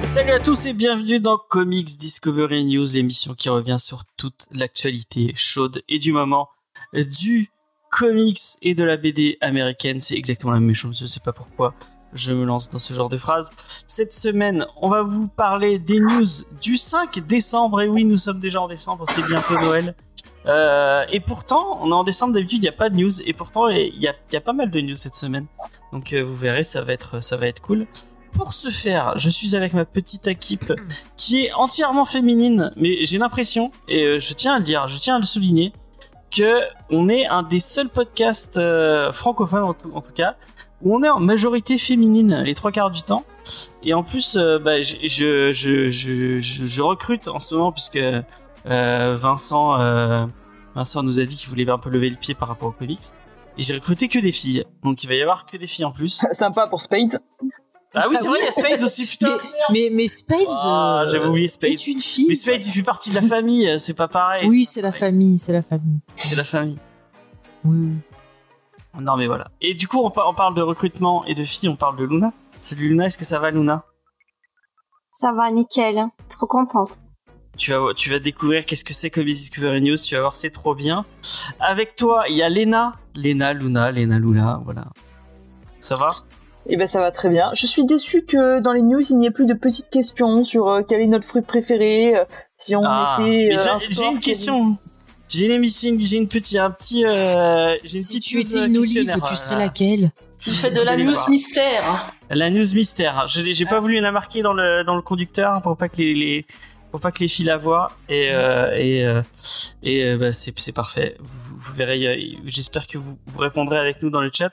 Salut à tous et bienvenue dans Comics Discovery News, l'émission qui revient sur toute l'actualité chaude et du moment du comics et de la BD américaine. C'est exactement la même chose, je sais pas pourquoi je me lance dans ce genre de phrase. Cette semaine, on va vous parler des news du 5 décembre. Et oui, nous sommes déjà en décembre, c'est bientôt Noël. Euh, et pourtant, on est en décembre, d'habitude, il n'y a pas de news. Et pourtant, il y a, pas mal de news cette semaine. Donc euh, vous verrez, ça va être, ça va être cool. Pour ce faire, je suis avec ma petite équipe qui est entièrement féminine, mais j'ai l'impression, et euh, je tiens à le dire, je tiens à le souligner, que on est un des seuls podcasts francophones en tout cas où on est en majorité féminine les trois quarts du temps. Et en plus, euh, bah, je, je, je, je, je- je recrute en ce moment puisque euh, Vincent, euh, Vincent nous a dit qu'il voulait un peu lever le pied par rapport aux comics. Et j'ai recruté que des filles, donc il va y avoir que des filles en plus. Sympa pour Spades. Ah oui, c'est vrai, il y a Spades aussi, putain. Mais, mais Spades Ah, euh, j'avais oublié Spades. est une fille. Mais Spades, il fait partie de la famille, c'est pas pareil. Oui, c'est la famille, c'est la famille. C'est la famille. Oui, oui. Non mais voilà. Et du coup, on, par- on parle de recrutement et de filles, on parle de Luna. Salut Luna, est-ce que ça va Luna? Ça va, nickel. Trop contente. tu vas, tu vas découvrir qu'est-ce que c'est Comics Discovery News, tu vas voir, c'est trop bien. Avec toi, il y a Lena. Lena, Luna, Lena, Luna, voilà. Ça va? Eh ben ça va très bien. Je suis déçue que dans les news il n'y ait plus de petites questions sur euh, quel est notre fruit préféré, euh, si on Ah, était. euh, j'ai- un une question. J'ai une émission, j'ai une petite, un petit, euh, j'ai une Si petite tu étais euh, une olive, tu serais laquelle Tu fais de la news mystère. La news mystère. J'ai pas voulu la marquer dans le dans le conducteur hein, pour pas que les, les- pour pas que les filles la voient et euh, et euh, et euh, bah, c'est c'est parfait. Vous, vous verrez. J'espère que vous, vous répondrez avec nous dans le chat.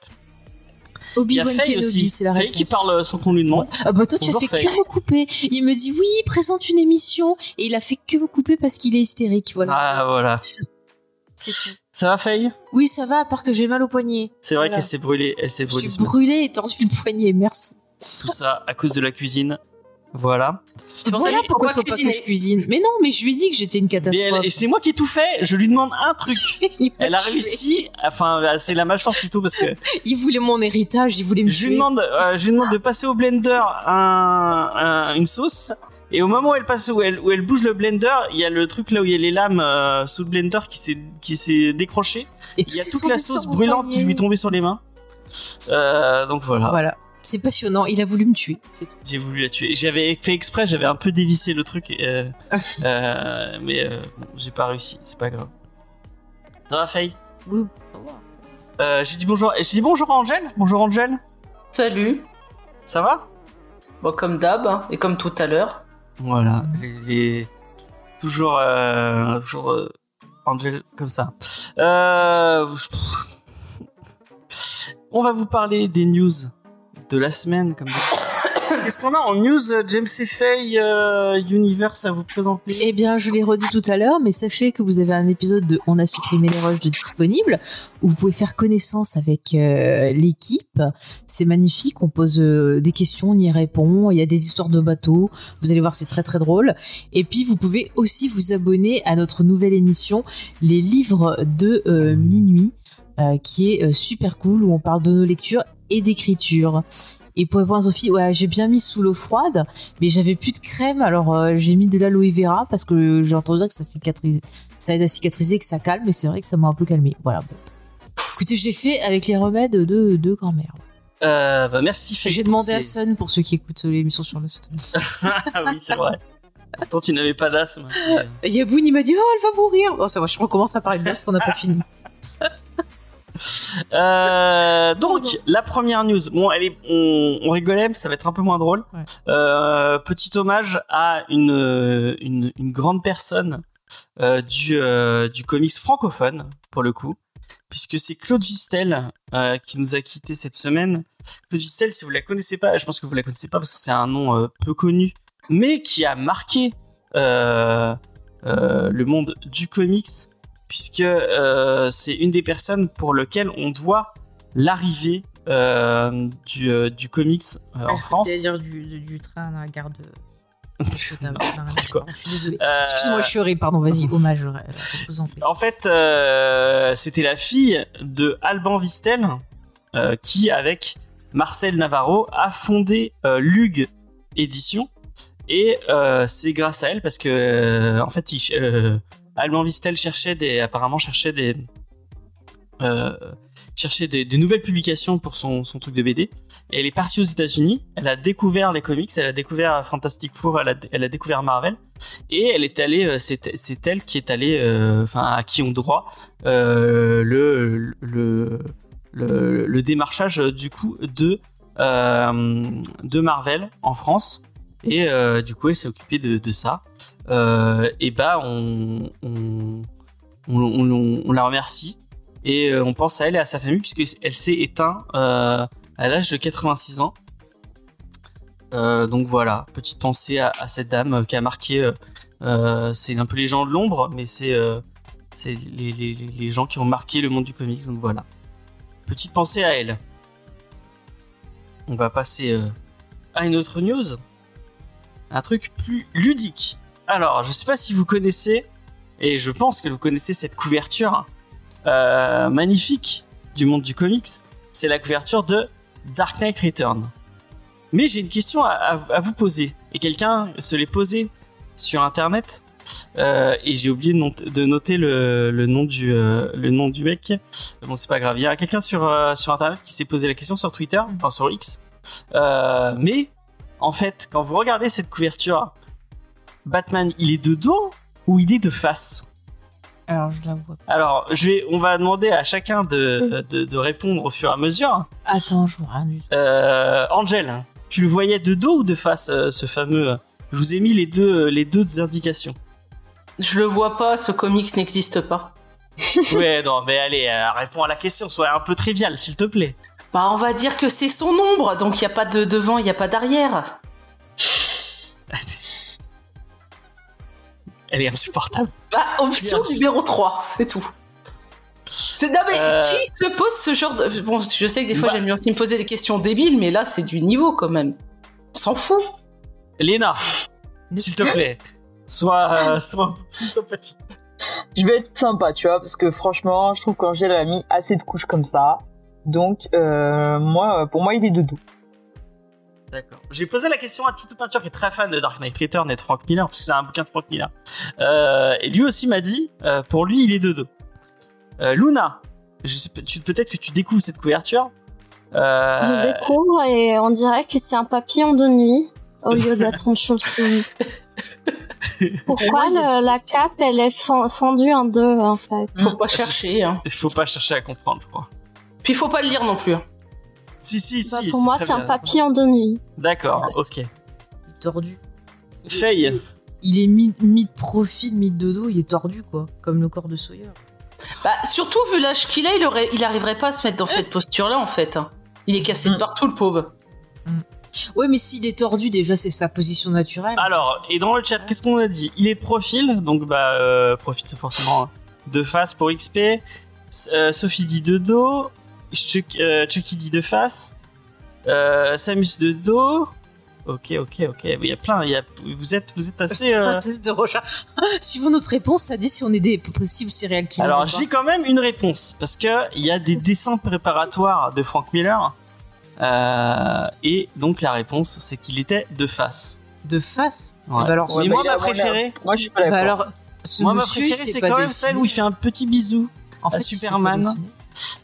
Obi-Wan Kenobi, c'est la Faye réponse. qui parle sans qu'on lui demande. Ah bah toi tu as fait Faye. que me couper. Il me dit oui, présente une émission et il a fait que me couper parce qu'il est hystérique. Voilà. Ah voilà. C'est tout. Ça va Faye? Oui, ça va à part que j'ai mal au poignet. C'est vrai Voilà. qu'elle s'est brûlée. Elle s'est Je brûlée. suis ce matin. brûlée et tordu le poignet. Merci. Tout ça à cause de la cuisine. Voilà. C'est pour ça Voilà faut pourquoi il faut pas que cuisiner. je cuisine. Mais non, mais je lui ai dit que j'étais une elle- catastrophe. et c'est moi qui ai tout fait. Je lui demande un truc. Elle a réussi. Enfin, c'est la malchance plutôt parce que Il voulait mon héritage, il voulait me je lui tuer. demande, euh, je lui demande de passer au blender un, un- une sauce. Et au moment où elle passe, où elle, où elle bouge le blender, il y a le truc là où il y a les lames euh, sous le blender qui s'est, qui s'est décroché. Et Il y a toute la sauce brûlante qui lui est tombée sur les mains. Euh, donc voilà, Voilà. C'est passionnant. Il a voulu me tuer. C'est tout. j'ai voulu la tuer. J'avais fait exprès, j'avais un peu dévissé le truc, euh, euh, mais euh, bon, j'ai pas réussi. C'est pas grave. Ça va, Faye Oui. euh, J'ai dit bonjour. J'ai dit bonjour à Angèle. Bonjour Angèle. Salut. Ça va? Bon, comme d'hab, hein, et comme tout à l'heure. Voilà, les... toujours, euh, toujours euh, Angel comme ça. Euh, je- On va vous parler des news de la semaine. Comme d'habitude. Qu'est-ce qu'on a en news euh, James et Faye euh, Universe à vous présenter? Eh bien, je l'ai redit tout à l'heure, mais sachez que vous avez un épisode de On a supprimé les rushs de disponible où vous pouvez faire connaissance avec euh, l'équipe. C'est magnifique. On pose euh, des questions, on y répond. Il y a des histoires de bateaux. Vous allez voir, c'est très très drôle. Et puis, vous pouvez aussi vous abonner à notre nouvelle émission, Les livres de euh, minuit, euh, qui est euh, super cool où on parle de nos lectures et d'écriture. Et pour répondre à Sophie, ouais, j'ai bien mis sous l'eau froide, mais j'avais plus de crème, alors euh, j'ai mis de l'aloe vera parce que j'ai entendu dire que ça cicatrise, ça aide à cicatriser, que ça calme, et c'est vrai que ça m'a un peu calmé. Voilà. Bon. Écoutez, j'ai fait avec les remèdes de, de grand-mère. Euh, bah, Merci Faye. J'ai demandé à Sun pour ceux qui écoutent l'émission sur Lost. ah oui, c'est vrai. Pourtant, tu n'avais pas d'asthme. Yaboun, il m'a dit, oh, elle va mourir. Bon, ça va, je recommence à parler de Lost, on n'a pas fini. Euh, donc, la première news. Bon, elle est, on, on rigolait, mais ça va être un peu moins drôle. Ouais. Euh, petit hommage à une, euh, une, une grande personne euh, du, du comics francophone, pour le coup, puisque c'est Claude Vistel qui nous a quitté cette semaine. Claude Vistel, si vous la connaissez pas, je pense que vous la connaissez pas parce que c'est un nom peu connu, mais qui a marqué le monde du comics puisque euh, c'est une des personnes pour lesquelles on doit l'arrivée euh, du, euh, du comics en France. C'est-à-dire du, du, du train à la gare de. Je suis désolée. Euh, Excuse-moi, je suis horrible, pardon, vas-y, hommage. je vous en prie. En fait, c'était la fille de Alban Vistel qui, avec Marcel Navarro, a fondé Lug Édition. Et c'est grâce à elle parce que, en fait, il, Alban Vistel cherchait des, apparemment cherchait des, euh, cherchait des, nouvelles publications pour son, son truc de BD. Et elle est partie aux États-Unis. Elle a découvert les comics, elle a découvert Fantastic Four, elle a, elle a découvert Marvel. Et elle est allée, euh, c'est elle qui est allée, euh, enfin à qui ont droit le, le le le démarchage du coup de de Marvel en France. Et du coup, elle s'est occupée de, de ça. Euh, et bah, on la remercie et euh, on pense à elle et à sa famille puisque elle s'est éteinte euh, à l'âge de 86 ans. Donc voilà, petite pensée à, cette dame qui a marqué. c'est un peu les gens de l'ombre, mais c'est les, gens qui ont marqué le monde du comics. Donc voilà, petite pensée à elle. On va passer à une autre news, un truc plus ludique. Alors, je sais pas si vous connaissez, et je pense que vous connaissez cette couverture euh, magnifique du monde du comics. C'est la couverture de Dark Knight Return. Mais j'ai une question à, vous poser. Et quelqu'un se l'est posé sur internet. Euh, et j'ai oublié de, not- de noter le, le nom du euh, le nom du mec. Bon, c'est pas grave. Il y a quelqu'un sur sur internet qui s'est posé la question sur Twitter, enfin sur X. Mais en fait, quand vous regardez cette couverture, Batman, il est de dos ou il est de face Alors, je la vois. Alors, je vais, on va demander à chacun de, de, de répondre au fur et à mesure. Attends, je vois rien du tout. Euh, Angel, tu le voyais de dos ou de face, euh, ce fameux euh, Je vous ai mis les deux, les deux indications. Je le vois pas, ce comics n'existe pas. ouais, non, mais allez, euh, réponds à la question, sois un peu trivial, s'il te plaît. Bah, on va dire que c'est son ombre, donc il y a pas de devant, il y a pas d'arrière. Elle est insupportable. Bah, option Merci. numéro 3, c'est tout. C'est non mais Euh. qui se pose ce genre de bon je sais que des fois Bah. j'aime bien aussi me poser des questions débiles mais là c'est du niveau quand même. On s'en fout. Léna, s'il te plaît, sois, euh, sois peu plus sympathique. Je vais être sympa, tu vois, parce que franchement, je trouve qu'Angèle a mis assez de couches comme ça. Donc, euh, moi, pour moi, il est de dos. D'accord. J'ai posé la question à Tito Peinture qui est très fan de Dark Knight Return et de Frank Miller, parce que c'est un bouquin de Frank Miller. Euh, et lui aussi m'a dit, euh, pour lui, il est de dos. Euh, Luna, peut-être que tu découvres cette couverture. Euh, Je découvre et on dirait que c'est un papillon de nuit au lieu d'être une chauve-souris. Pourquoi le- la cape elle est fen- fendue en deux en fait? Faut pas chercher. Hein. Il faut pas chercher à comprendre, je crois. Puis faut pas le lire non plus. Si, si, Bah, si. Pour moi c'est un papillon de nuit. D'accord, Ah, ok. Il est tordu. Faye, Il est mis, mis de profil, mis de dos, il est tordu, quoi. Comme le corps de Sawyer. Bah surtout vu l'âge qu'il a, il aurait il arriverait pas à se mettre dans cette posture là en fait. hein. Il est cassé de Mm. partout le pauvre. Ouais, mais s'il est tordu, déjà, c'est sa position naturelle. alors, et dans le chat, qu'est-ce qu'on a dit? Il est de profil, donc bah, euh, profil c'est forcément de face pour XP. S- euh, Sophie dit de dos. Chuck- euh, Chucky dit de face. Euh, Samus de dos. Ok, ok, ok. Il y a plein. Il y a, vous êtes, vous êtes assez. euh, Un test de recherche. Suivant notre réponse, ça dit si on est des possibles serial killers. Alors j'ai quand même une réponse parce que il y a des dessins préparatoires de Frank Miller euh, et donc la réponse c'est qu'il était de face. De face Ouais. Bah alors, Mais Ouais, moi bah, il a- ma préférée, Moi, je suis pas bah d'accord. alors, ce moi ma préférée c'est quand même dessiné. celle où il fait un petit bisou en à pas Superman.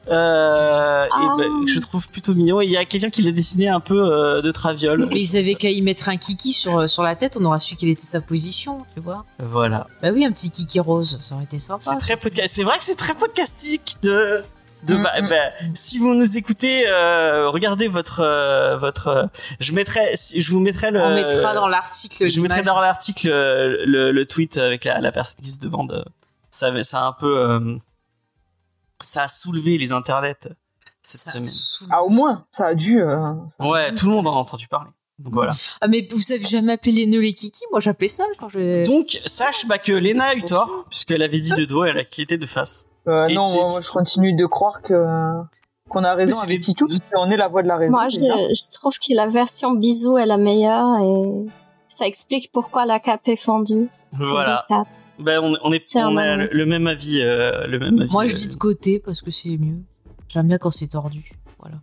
Euh, et Ah. je trouve plutôt mignon. Il y a quelqu'un qui l'a dessiné un peu euh, de traviole. Mais ils avaient qu'à y mettre un kiki sur, sur la tête, on aura su quelle était sa position, tu vois. Voilà. Bah oui, un petit kiki rose, ça aurait été sympa. C'est très podcast. C'est vrai que c'est très podcastique de. De, Mm, bah, mm. bah, si vous nous écoutez, euh, regardez votre euh, votre. euh, je mettrai, je vous mettrai le. On mettra dans l'article. Je mettrai dans l'article euh, le, le tweet avec la, la personne qui se demande. euh, Ça, ça a un peu. Ça a soulevé les internets cette Ça semaine. Ah, au moins, ça a dû. euh, ça a Ouais, dû. tout le monde en a entendu parler. Donc voilà. Ah, mais vous avez jamais appelé les nœuds les kiki? Moi, j'appelais ça quand je. Donc sache bah, que Lena a eu tort puisqu'elle avait dit de dos et elle a quitté de face. Euh, non, moi, moi, je continue de croire que. qu'on a raison Mais c'est avec les- Titou, parce qu'on est la voix de la raison. Moi, je, trouve que la version bisou est la meilleure et ça explique pourquoi la cape est fendue. Voilà. Ben, on, on est, on a le, le même avis. euh, le même avis Moi, je euh, dis de côté parce que c'est mieux. J'aime bien quand c'est tordu. Voilà.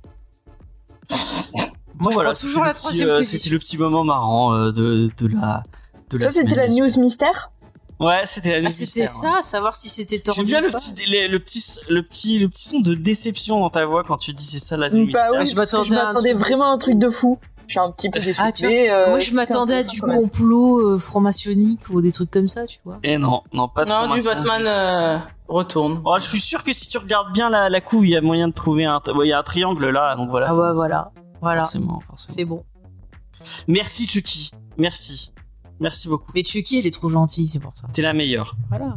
Moi, voilà, je toujours le la petit, troisième euh. C'était le petit moment marrant euh, de, de la. De Ça, c'était la news mystère. Ouais, c'était la news. Ah, c'était ouais. ça, savoir si c'était tordu. J'aime bien ou le pas. petit, les- le, petit, le, petit, le petit son de déception dans ta voix quand tu dis c'est ça la news Bah mystère. oui, je m'attendais vraiment à un truc de fou. Je suis un petit peu déçue. Ah, tu vois, mais, euh, Moi, je m'attendais à du complot euh, franc-maçonnique ou des trucs comme ça, tu vois. Et non, non, pas de Non, du Batman euh, retourne. Oh, je suis sûr que si tu regardes bien la, la couve, il y a moyen de trouver un, ouais, il y a un triangle là, donc voilà. Ah ouais, voilà. Voilà. Forcément, forcément. C'est bon. Merci Chucky, merci, merci beaucoup. Mais Chucky, elle est trop gentille, c'est pour ça. T'es la meilleure. Voilà.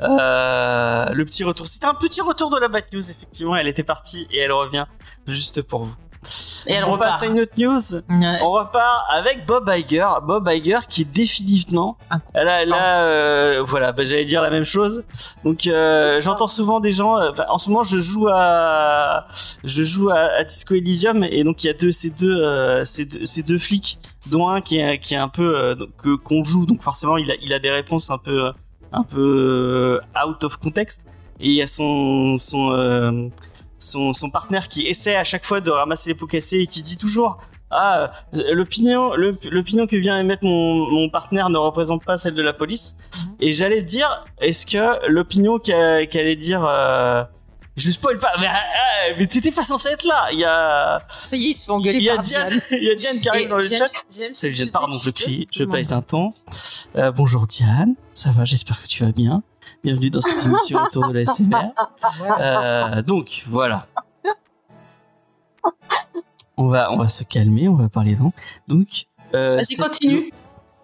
Euh, le petit retour. C'était un petit retour de la Bat News, effectivement. Elle était partie et elle revient juste pour vous. Et elle On repart. passe à une autre news. Ouais. On repart avec Bob Iger. Bob Iger qui est définitivement. Là euh, voilà, bah, j'allais dire la même chose. Donc, euh, j'entends souvent des gens. euh, en ce moment, je joue à, je joue à, à Disco Elysium et donc il y a deux, ces deux, euh, ces deux, ces deux flics, dont un qui est, qui est un peu euh, donc, que- qu'on joue. Donc forcément, il a, il a des réponses un peu, euh, un peu euh, out of context. Et il y a son, son, euh, son, son partenaire qui essaie à chaque fois de ramasser les pots cassés et qui dit toujours ah euh, l'opinion l'opinion que vient émettre mon, mon partenaire ne représente pas celle de la police. Et j'allais dire est-ce que l'opinion qu'a- qu'allait dire euh, je spoil pas mais, ah, mais t'étais pas censé être là. Il y a Ça y est, il se fait engueuler il y a par Diane. Diane. il y a Diane qui arrive dans le chat. Te pardon, je crie, je baisse d'un ton. Euh, bonjour Diane, ça va, j'espère que tu vas bien. Bienvenue dans cette émission autour de la SMR. Euh, donc, voilà. On va, on va se calmer, on va parler donc. Donc, euh, Vas-y, continue.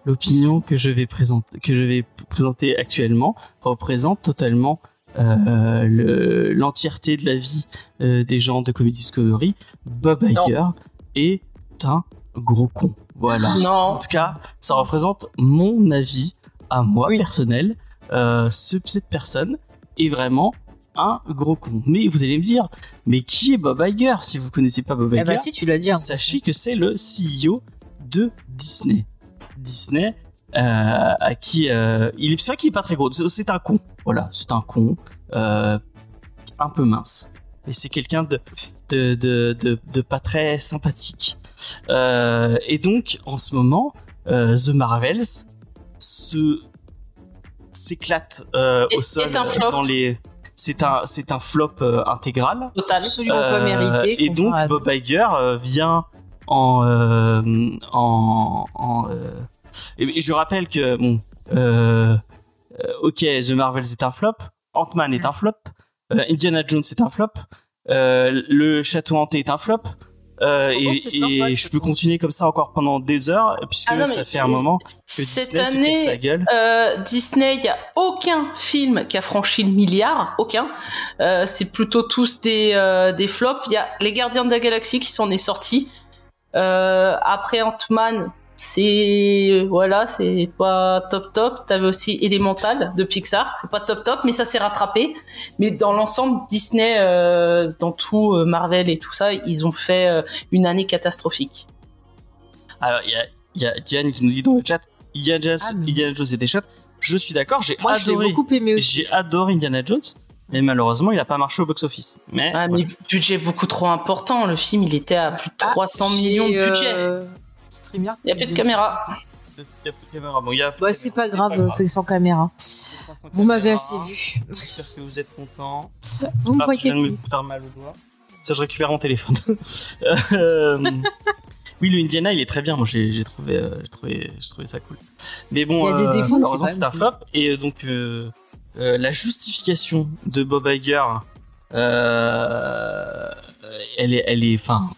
L'opinion que je vais présenter, que je vais présenter actuellement représente totalement euh, le- l'entièreté de la vie des gens de Comedy Discovery. Bob Iger est un gros con. Voilà. En Non. tout cas, ça représente mon avis à moi Oui. personnel. Euh, ce- cette personne est vraiment un gros con. Mais vous allez me dire, mais qui est Bob Iger Si vous connaissez pas Bob Eh Iger, bah si, tu l'as dit. hein. sachez que c'est le CEO de Disney. Disney, euh, à qui euh, il est c'est vrai qu'il est pas très gros. C'est- un con. Voilà, c'est un con, euh, un peu mince. Et c'est quelqu'un de de, de, de de pas très sympathique. Euh, et donc, en ce moment, euh, The Marvels se s'éclate euh, au sol est un flop. dans les. C'est un c'est un flop euh, intégral. Total. Absolument pas Euh, mérité. Et donc Bob Iger euh, vient en euh, en, en euh, et je rappelle que bon ok The Marvels est un flop, Ant-Man est un flop, euh, Indiana Jones est un flop, euh, le château hanté est un flop. Euh, et et je peux continuer comme ça encore pendant des heures puisque Ah non, ça fait un moment que Cette Disney se casse la année, gueule. euh, Disney, il y a aucun film qui a franchi le milliard, aucun. Euh, c'est plutôt tous des euh, des flops. Il y a Les Gardiens de la Galaxie qui s'en est sorti. Euh, après Ant-Man, c'est voilà, c'est pas top top. T'avais aussi Elemental de Pixar, c'est pas top top, mais ça s'est rattrapé. Mais dans l'ensemble, Disney, euh, dans tout euh, Marvel et tout ça, ils ont fait euh, une année catastrophique. Alors, il y a, y a Diane qui nous dit dans le chat Indiana Jones, Ah, mais- Indiana Jones est des shots. Je suis d'accord, j'ai adoré. beaucoup aimé aussi. J'ai adoré Indiana Jones, mais malheureusement, il a pas marché au box-office. Mais, Ah, mais budget beaucoup trop important. Le film, il était à plus de 300 millions de budget. Streamer. Il n'y a plus de caméra. Il y a plus de caméra. Bon, y a- Bah, c'est pas grave, fait sans caméra. Vous m'avez assez vu. J'espère que vous êtes contents. Vous me Ah, je voyez viens de plus. me faire mal au doigt. Ça, je récupère mon téléphone. Euh, oui, le Indiana, il est très bien. Moi, j'ai j'ai trouvé, euh, j'ai trouvé, j'ai trouvé ça cool. Mais bon, Il y a des euh, défauts, mais malheureusement, c'est un flop. Et euh, donc, euh, euh, la justification de Bob Iger, euh, elle est, elle est, enfin,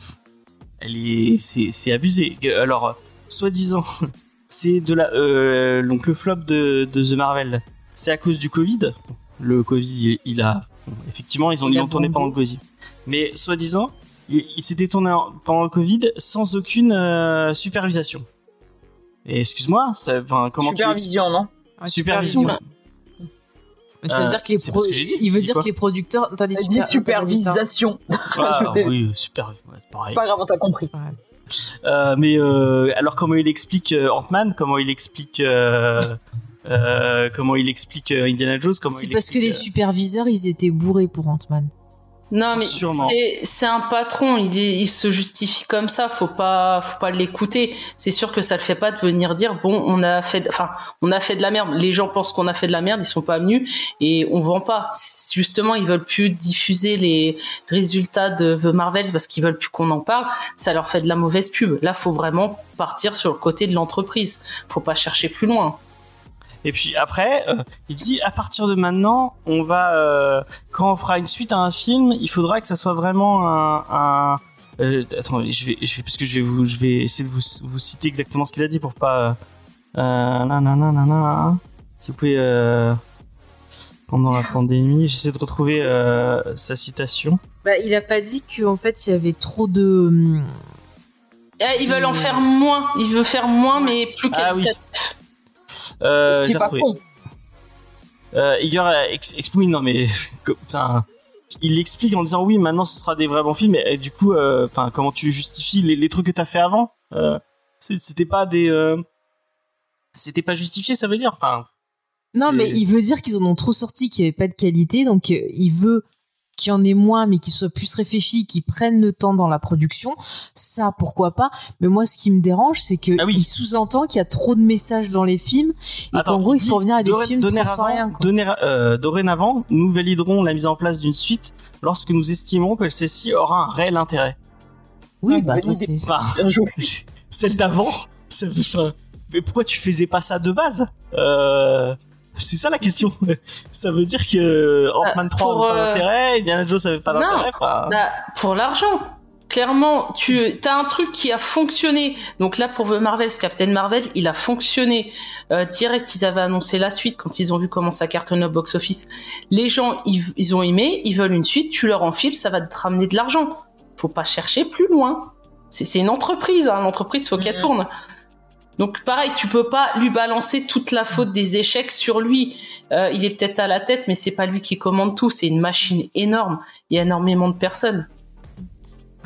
elle est, c'est, c'est abusé. Alors, soi-disant, c'est de la, euh, donc le flop de, de The Marvel, c'est à cause du Covid. Le Covid, il, il a, effectivement, ils ont, ils tourné pendant le Covid. Mais soi-disant, il, il s'était tourné en- pendant le Covid sans aucune euh, supervision. Et excuse-moi, ça, comment tu Supervision, non? Supervision. Mais ça veut Euh, dire que les c'est pro- pas ce que j'ai dit. il veut dire que les producteurs. T'as dit super- t'as supervisation. Ah, Ajouter- oui, super. ouais, c'est pareil. C'est pas grave, on t'a compris. C'est pas grave. Euh, mais euh, alors comment il explique euh, Ant-Man? Comment il explique euh, euh, Comment il explique euh, Indiana Jones? Comment C'est il parce que les superviseurs, ils étaient bourrés pour Ant-Man. Non, mais c'est- un patron, il, se justifie comme ça, faut pas, faut pas l'écouter. C'est sûr que ça le fait pas de venir dire bon, on a fait, enfin, on a fait de la merde. Les gens pensent qu'on a fait de la merde, ils sont pas venus et on vend pas. Justement, ils veulent plus diffuser les résultats de The Marvels parce qu'ils veulent plus qu'on en parle. Ça leur fait de la mauvaise pub. Là, faut vraiment partir sur le côté de l'entreprise. Faut pas chercher plus loin. Et puis après, euh, il dit à partir de maintenant, on va euh, quand on fera une suite à un film, il faudra que ça soit vraiment un. un euh, attends, je vais, je vais, parce que je vais vous, je vais essayer de vous, vous citer exactement ce qu'il a dit pour pas. Euh, nanana. si vous pouvez. Pendant la pandémie, j'essaie de retrouver sa citation. Bah, il a pas dit qu'en fait, il y avait trop de. hum, Eh, ils veulent en faire moins. Ils veulent faire moins, mais plus Ah oui. Euh, Ce qui pas con. Euh, Igor euh, ex- explique, non mais, il explique en disant oui, maintenant ce sera des vrais bons films, et, du coup, euh, enfin, comment tu justifies les, les trucs que t'as fait avant Euh, C'était pas des, c'était pas justifié, ça veut dire, enfin. Non, mais il veut dire qu'ils en ont trop sorti, qu'il n'y avait pas de qualité, donc il veut qu'il y en ait moins, mais qu'ils soient plus réfléchis, qu'ils prennent le temps dans la production. Ça, pourquoi pas. Mais moi, ce qui me dérange, c'est que Ah oui. il sous-entend qu'il y a trop de messages dans les films et Attends, qu'en gros, il faut revenir à des films sans dorénavant- rien. quoi. euh, dorénavant, nous validerons la mise en place d'une suite lorsque nous estimons que celle-ci aura un réel intérêt. Oui, Ouais, bah ça c'est. Joué. celle d'avant, enfin, mais pourquoi tu faisais pas ça de base? Euh, C'est ça la question. Ça veut dire que Ant-Man 3 pour, avait pas euh, d'intérêt, Indiana Jones avait pas d'intérêt. Bah, pour l'argent. Clairement, tu as un truc qui a fonctionné. Donc là, pour The Marvels, Captain Marvel, il a fonctionné. Euh, direct, ils avaient annoncé la suite quand ils ont vu comment ça cartonne au box-office. Les gens, ils, ils ont aimé, ils veulent une suite, tu leur enfiles, ça va te ramener de l'argent. Faut pas chercher plus loin. C'est une entreprise, hein. l'entreprise, faut qu'elle Mhm. tourne. Donc pareil, tu peux pas lui balancer toute la faute des échecs sur lui. Euh, il est peut-être à la tête, mais c'est pas lui qui commande tout. C'est une machine énorme. Il y a énormément de personnes.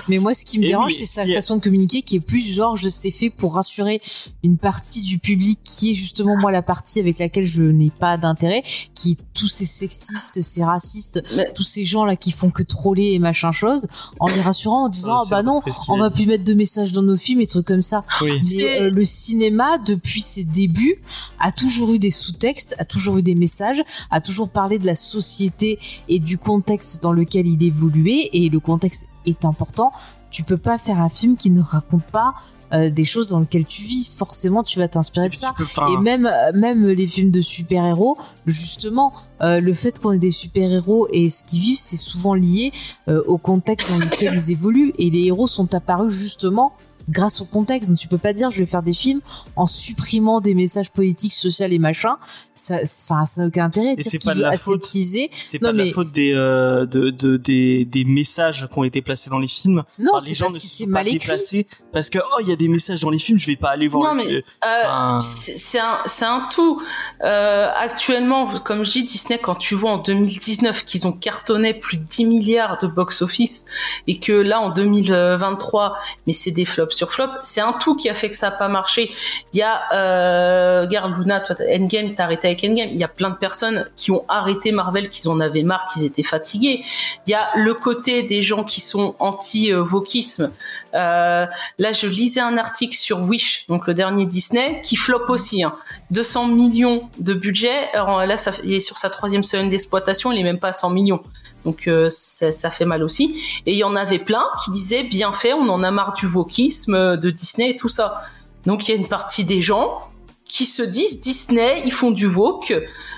Mais moi, ce qui me Et dérange, c'est sa façon de communiquer qui est plus genre, je sais fait pour rassurer une partie du public qui est justement moi la partie avec laquelle je n'ai pas d'intérêt, qui est tous ces sexistes, ces racistes, Mais- tous ces gens là qui font que troller et machin chose, en les rassurant en disant, ah bah non, on va plus mettre de messages dans nos films et trucs comme ça. Oui. Mais C'est- euh, le cinéma, depuis ses débuts, a toujours eu des sous-textes, a toujours eu des messages, a toujours parlé de la société et du contexte dans lequel il évoluait. Et le contexte est important. Tu peux pas faire un film qui ne raconte pas euh, des choses dans lesquelles tu vis. Forcément, tu vas t'inspirer de ça. Et même, euh, même les films de super-héros, justement, euh, le fait qu'on ait des super-héros et ce qu'ils vivent, c'est souvent lié euh, au contexte dans lequel ils évoluent. Et les héros sont apparus justement grâce au contexte. Donc tu peux pas dire je vais faire des films en supprimant des messages politiques, sociaux et machin. Ça, enfin, ça n'a aucun intérêt. C'est pas de la faute. c'est non, pas de la faute des, euh, de, de- des, des messages qui ont été placés dans les films. Non, Enfin, les c'est gens parce ne sont mal pas écrit. déplacés parce que oh il y a des messages dans les films, je vais pas aller voir Non, le mais. Euh, Enfin, c'est un, c'est un tout. Euh, actuellement, comme je dis, Disney, quand tu vois en 2019 qu'ils ont cartonné plus de 10 milliards de box-office et que là, en 2023, mais c'est des flops sur flops, c'est un tout qui a fait que ça a pas marché. Il y a, euh, regarde Luna, toi, Endgame, t'as arrêté avec Endgame. Il y a plein de personnes qui ont arrêté Marvel, qu'ils en avaient marre, qu'ils étaient fatigués. Il y a le côté des gens qui sont anti-wokisme. Euh, là, je lisais un article sur Wish, donc le dernier Disney, qui flop aussi. Hein. 200 millions de budget. Alors là, il est sur sa troisième semaine d'exploitation, il est même pas à 100 millions. Donc euh, ça, ça fait mal aussi. Et il y en avait plein qui disaient bien fait, on en a marre du wokisme euh, de Disney et tout ça. Donc il y a une partie des gens qui se disent Disney, ils font du woke.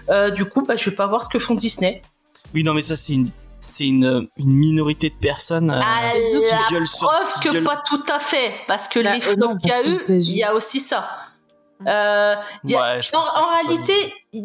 Euh, du coup, bah, je vais pas voir ce que font Disney. oui non mais ça c'est une c'est une, une minorité de personnes euh, À qui la gueulent sur- preuve qui que gueulent- pas tout à fait, parce que Bah, les flops qu'il y a eu, il y a aussi ça. Euh, a- je en, pense réalité,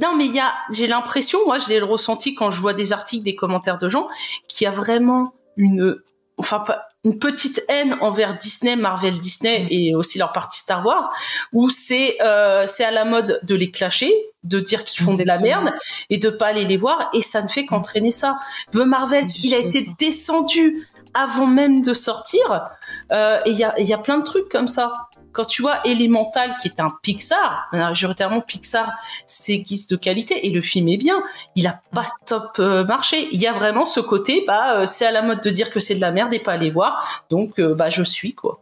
non, mais il y a, j'ai l'impression, moi, j'ai le ressenti quand je vois des articles, des commentaires de gens, qu'il y a vraiment une, enfin, pas- une petite haine envers Disney, Marvel, Disney et aussi leur partie Star Wars, où c'est, euh, c'est à la mode de les clasher. de dire qu'ils font de la merde et de pas aller les voir et ça ne fait qu'entraîner ça. The suis il a été descendu avant même de sortir euh, et il y a, il y a plein de trucs comme ça. Quand tu vois Elemental qui est un Pixar, majoritairement Pixar, c'est guise de qualité et le film est bien. Il a pas top euh, marché. Il y a vraiment ce côté, bah euh, c'est à la mode de dire que c'est de la merde et pas aller voir. Donc euh, bah je suis quoi.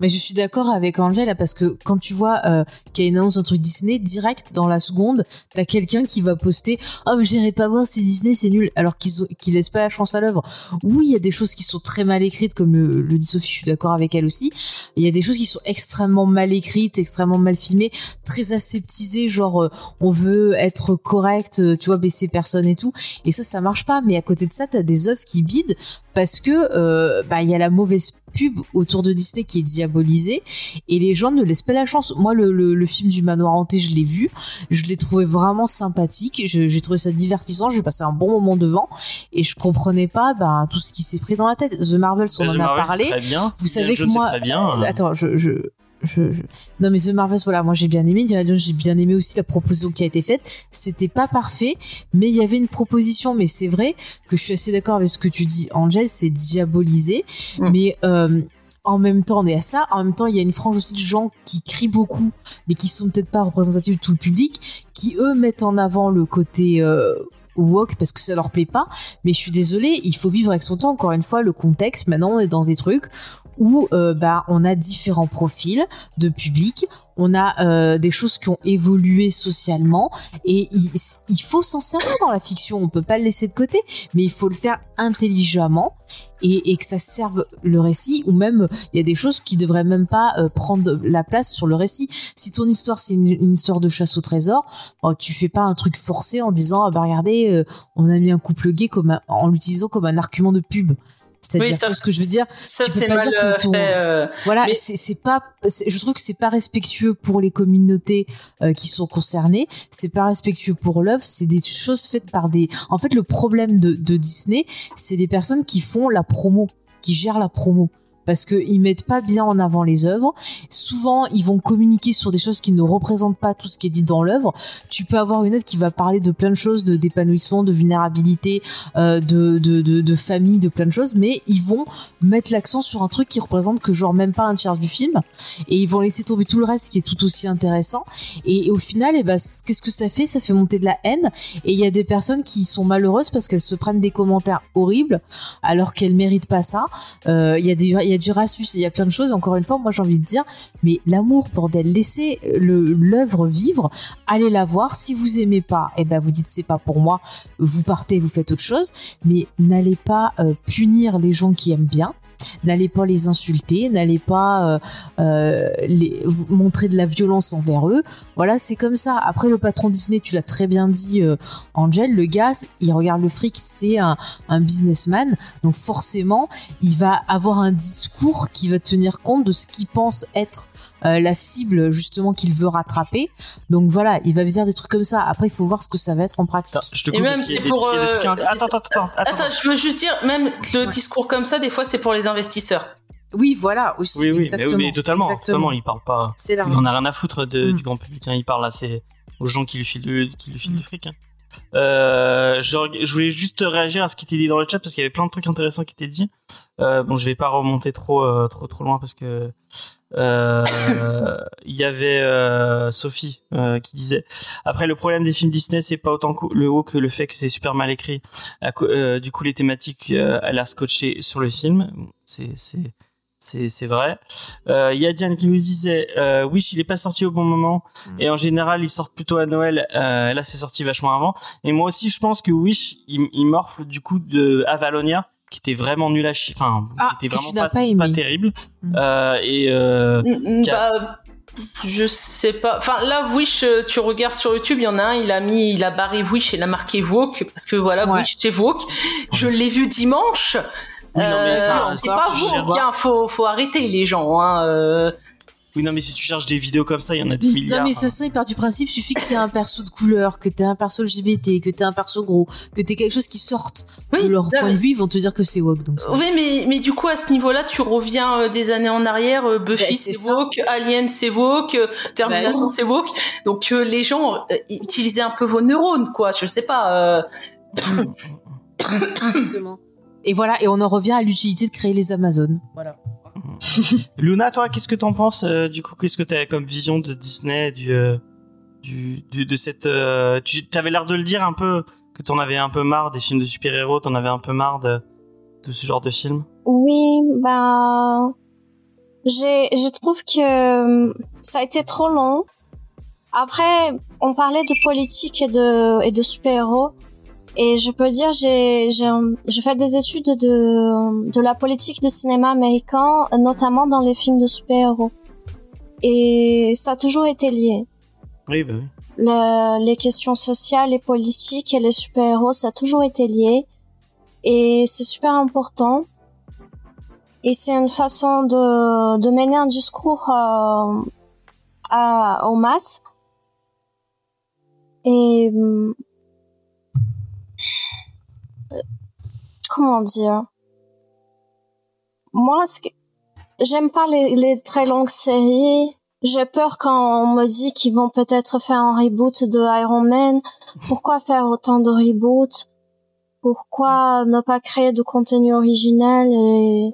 Mais je suis d'accord avec Angela parce que quand tu vois euh, qu'il y a une annonce d'un truc Disney, direct dans la seconde, t'as quelqu'un qui va poster Oh, mais j'irai pas voir, c'est Disney, c'est nul, alors qu'ils qu'ils laissent pas la chance à l'œuvre. Oui, il y a des choses qui sont très mal écrites, comme le, le dit Sophie, je suis d'accord avec elle aussi. Il y a des choses qui sont extrêmement mal écrites, extrêmement mal filmées, très aseptisées, genre euh, on veut être correct, euh, tu vois, baisser personne et tout. Et ça, ça marche pas. Mais à côté de ça, t'as des œuvres qui bident parce que euh, bah il y a la mauvaise pub autour de Disney qui est diabolisée et les gens ne laissent pas la chance. Moi, le, le, le film du manoir hanté, je l'ai vu, je l'ai trouvé vraiment sympathique, j'ai trouvé ça divertissant, j'ai passé un bon moment devant et je comprenais pas ben, tout ce qui s'est pris dans la tête. The Marvels, on The en a Marvel, parlé. Très bien. Vous savez que moi- bien. Euh, Attends, je, je, je, je- non mais The Marvels, voilà, moi j'ai bien aimé. J'ai bien aimé aussi la proposition qui a été faite. C'était pas parfait, mais il y avait une proposition. Mais c'est vrai que je suis assez d'accord avec ce que tu dis, Angel. C'est diabolisé, Mm. mais euh, en même temps, on est à ça. En même temps, il y a une frange aussi de gens qui crient beaucoup, mais qui sont peut-être pas représentatifs de tout le public, qui eux mettent en avant le côté euh, woke parce que ça leur plaît pas. Mais je suis désolée, il faut vivre avec son temps. Encore une fois, le contexte. Maintenant, on est dans des trucs où euh, bah on a différents profils de public, on a euh, des choses qui ont évolué socialement et il, faut s'en servir dans la fiction. On peut pas le laisser de côté, mais il faut le faire intelligemment et, que ça serve le récit. Ou même il y a des choses qui devraient même pas euh, prendre la place sur le récit. Si ton histoire c'est une, histoire de chasse au trésor, bon, tu fais pas un truc forcé en disant ah bah regardez euh, on a mis un couple gay comme en l'utilisant comme un argument de pub. C'est-à-dire, Oui, ça- ce que je veux dire? Ça Tu peux c'est pas mal dire que euh, ton- fait. euh, voilà, Mais- c'est pas. Je trouve que c'est pas respectueux pour les communautés euh, qui sont concernées. C'est pas respectueux pour l'œuvre. C'est des choses faites par des. En fait, le problème de, de Disney, c'est des personnes qui font la promo, qui gèrent la promo. Parce qu'ils mettent pas bien en avant les œuvres. Souvent, ils vont communiquer sur des choses qui ne représentent pas tout ce qui est dit dans l'œuvre. Tu peux avoir une œuvre qui va parler de plein de choses, de d'épanouissement, de vulnérabilité, euh, de, famille, de plein de choses, mais ils vont mettre l'accent sur un truc qui représente que genre même pas un tiers du film. Et ils vont laisser tomber tout le reste qui est tout aussi intéressant. Et, au final et ben c- qu'est-ce que ça fait? Ça fait monter de la haine. Et il y a des personnes qui sont malheureuses parce qu'elles se prennent des commentaires horribles alors qu'elles méritent pas ça. Euh, il y a des il y a plein de choses encore une fois moi j'ai envie de dire mais l'amour bordel laissez le l'œuvre vivre allez la voir. Si vous aimez pas et ben vous dites c'est pas pour moi. Vous partez vous faites autre chose. Mais n'allez pas euh, punir les gens qui aiment bien n'allez pas les insulter, n'allez pas euh, euh, les, montrer de la violence envers eux. Voilà, c'est comme ça. Après, le patron Disney, tu l'as très bien dit, euh, Angel, le gars, il regarde le fric, c'est un, un businessman, donc forcément, il va avoir un discours qui va tenir compte de ce qu'il pense être euh, la cible justement qu'il veut rattraper. Donc voilà, il va dire des trucs comme ça. Après, il faut voir ce que ça va être en pratique. Attends, je te Et même, c'est pour, des euh, trucs- Attends, attends, attends, attends. Attends, je veux juste dire, même le discours comme ça, des fois, c'est pour les investisseurs. Oui, voilà aussi. Oui, oui, mais, exactement. oui, mais totalement, Exactement. totalement. Il parle pas. C'est là. Il en a rien à foutre de, Mm. du grand public. hein. Il parle là, c'est aux gens qui lui filent le, qui lui filent le fric. hein. Euh, je, voulais juste réagir à ce qui était dit dans le chat parce qu'il y avait plein de trucs intéressants qui étaient dit. Euh, bon, je vais pas remonter trop, euh, trop, trop loin parce que il y avait euh, Sophie euh, qui disait après le problème des films Disney c'est pas autant le haut que le fait que c'est super mal écrit. Euh, du coup, les thématiques euh, elle a scotché sur le film. C'est c'est c'est c'est vrai. Euh, Il y a Diane qui nous disait euh, Wish il est pas sorti au bon moment et en général ils sortent plutôt à Noël. Euh, là c'est sorti vachement avant. Et moi aussi je pense que Wish il, il morfle du coup de Avalonia qui était vraiment nul à chier. Enfin Ah, qui était que vraiment pas, pas aimé. pas terrible. Mm. Euh, et euh, Mm, mm, Bah, je sais pas. Enfin, là, Wish, euh, tu regardes sur YouTube, il y en a un, il a mis, il a barré Wish et il a marqué Woke, parce que voilà, Ouais. Wish, c'est Woke. Je l'ai vu dimanche. Oui, non, mais Euh, ça, c'est ça, pas Woke, pas. hein, faut, faut arrêter les gens, hein. Oui, non, mais si tu cherches des vidéos comme ça, il y en a des milliards. Non, mais de toute façon, il part du principe, suffit que t'aies un perso de couleur, que t'aies un perso LGBT, que t'aies un perso gros, que t'aies quelque chose qui sorte Oui, de leur non, point mais- de vue, ils vont te dire que c'est woke. Donc Oui, mais, mais du coup, à ce niveau-là, tu reviens euh, des années en arrière. euh, Buffy, Ben, c'est ça. woke. Alien, c'est woke. euh, Ben Terminator, non. c'est woke. Donc, euh, les gens, euh, utilisez un peu vos neurones, quoi. Je sais pas. euh, Exactement. Et voilà, et on en revient à l'utilité de créer les Amazones. Voilà. Luna, toi, qu'est-ce que t'en penses euh, Du coup, qu'est-ce que t'as comme vision de Disney, du, euh, du, de cette. euh, tu avais l'air de le dire un peu que t'en avais un peu marre des films de super-héros, t'en avais un peu marre de, ce genre de film? Oui, ben, je trouve que ça a été trop long. Après, on parlait de politique et de, et de super-héros. Et je peux dire, j'ai, j'ai, fait des études de, de la politique de cinéma américain, notamment dans les films de super-héros. Et ça a toujours été lié. Oui, bah oui. Le- les questions sociales et politiques et les super-héros, ça a toujours été lié. Et c'est super important. Et c'est une façon de, de mener un discours euh, à, aux masses. Et comment dire Moi, ce que- j'aime pas les, les très longues séries. J'ai peur quand on me dit qu'ils vont peut-être faire un reboot de Iron Man. Pourquoi faire autant de reboots? Pourquoi ne pas créer de contenu original et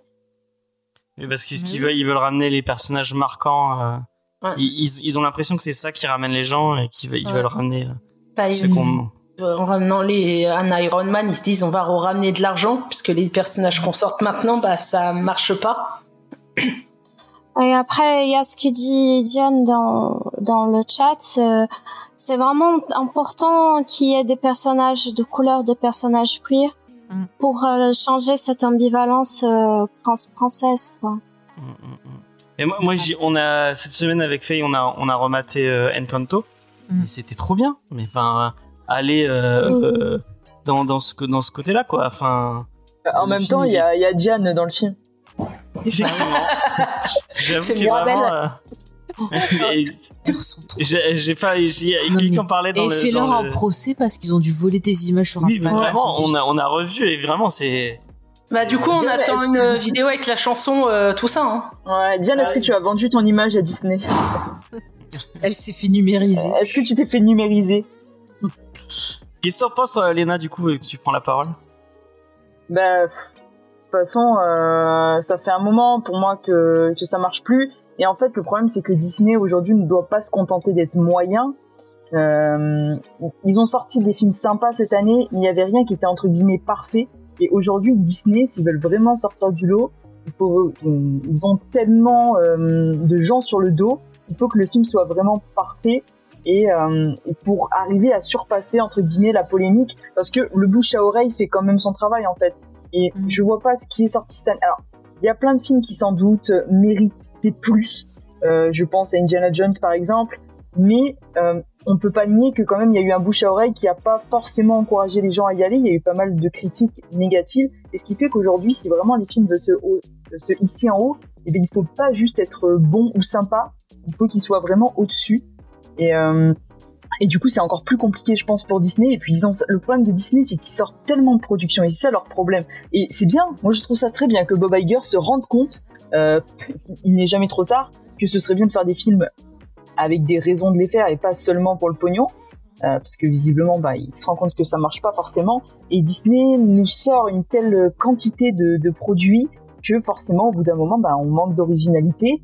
Mais parce qu'ils veulent, ils veulent ramener les personnages marquants. euh, Ouais. ils, ont l'impression que c'est ça qui ramène les gens et qu'ils ve- ils Ouais. veulent ramener euh, ceux qu'on. En ramenant les, un Iron Man, ils se disent on va ramener de l'argent, puisque les personnages qu'on sorte maintenant, bah, ça marche pas. Et après, il y a ce que dit Diane dans, dans le chat. c'est- C'est vraiment important qu'il y ait des personnages de couleur, des personnages queer, Mm. pour euh, changer cette ambivalence euh, prince princesse. Quoi. Mm, mm, mm. Et moi, moi on a cette semaine avec Faye, on a on a rematé euh, Encanto, Mm. et c'était trop bien. Mais enfin, aller euh, euh, dans dans ce dans ce côté-là, quoi. Enfin, En même film, temps, il y a, il y a Diane dans le film. effectivement, j'avoue C'est que vraiment. euh, Ils j'ai pas, quelqu'un mais- parlait dans Et le. fais-leur dans un le- procès parce qu'ils ont dû voler tes images sur Oui, mais Instagram. vraiment, on a on a revu et vraiment c'est. Bah, du coup, on attend une vidéo avec la chanson, euh, tout ça. Hein. Ouais, Diane, est-ce que tu as vendu ton image à Disney? Elle s'est fait numériser. Est-ce que tu t'es fait numériser? Qu'est-ce que t'en penses, Léna, du coup, et que tu prends la parole Bah, de toute façon, euh, ça fait un moment pour moi que, que ça marche plus. Et en fait, le problème, c'est que Disney aujourd'hui ne doit pas se contenter d'être moyen. Euh, ils ont sorti des films sympas cette année, mais il n'y avait rien qui était entre guillemets parfait. Et aujourd'hui, Disney, s'ils veulent vraiment sortir du lot, euh, ils ont tellement euh, de gens sur le dos, il faut que le film soit vraiment parfait. Et euh, pour arriver à surpasser entre guillemets la polémique, parce que le bouche à oreille fait quand même son travail en fait. Et Mhm. je vois pas ce qui est sorti cette année. Alors, il y a plein de films qui sans doute euh, méritaient plus. Euh, je pense à Indiana Jones par exemple, mais euh, on peut pas nier que quand même il y a eu un bouche à oreille qui a pas forcément encouragé les gens à y aller. Il y a eu pas mal de critiques négatives, et ce qui fait qu'aujourd'hui, si vraiment les films veulent se, haut- se hisser en haut, eh bien il faut pas juste être bon ou sympa, il faut qu'ils soient vraiment au-dessus. Et euh, et du coup, c'est encore plus compliqué, je pense, pour Disney. Et puis, ils ont... le problème de Disney, c'est qu'ils sortent tellement de productions, et c'est ça leur problème. Et c'est bien, moi je trouve ça très bien que Bob Iger se rende compte, euh, il n'est jamais trop tard, que ce serait bien de faire des films avec des raisons de les faire et pas seulement pour le pognon. Euh, parce que visiblement, bah, il se rend compte que ça marche pas forcément. Et Disney nous sort une telle quantité de, de produits que forcément, au bout d'un moment, bah, on manque d'originalité.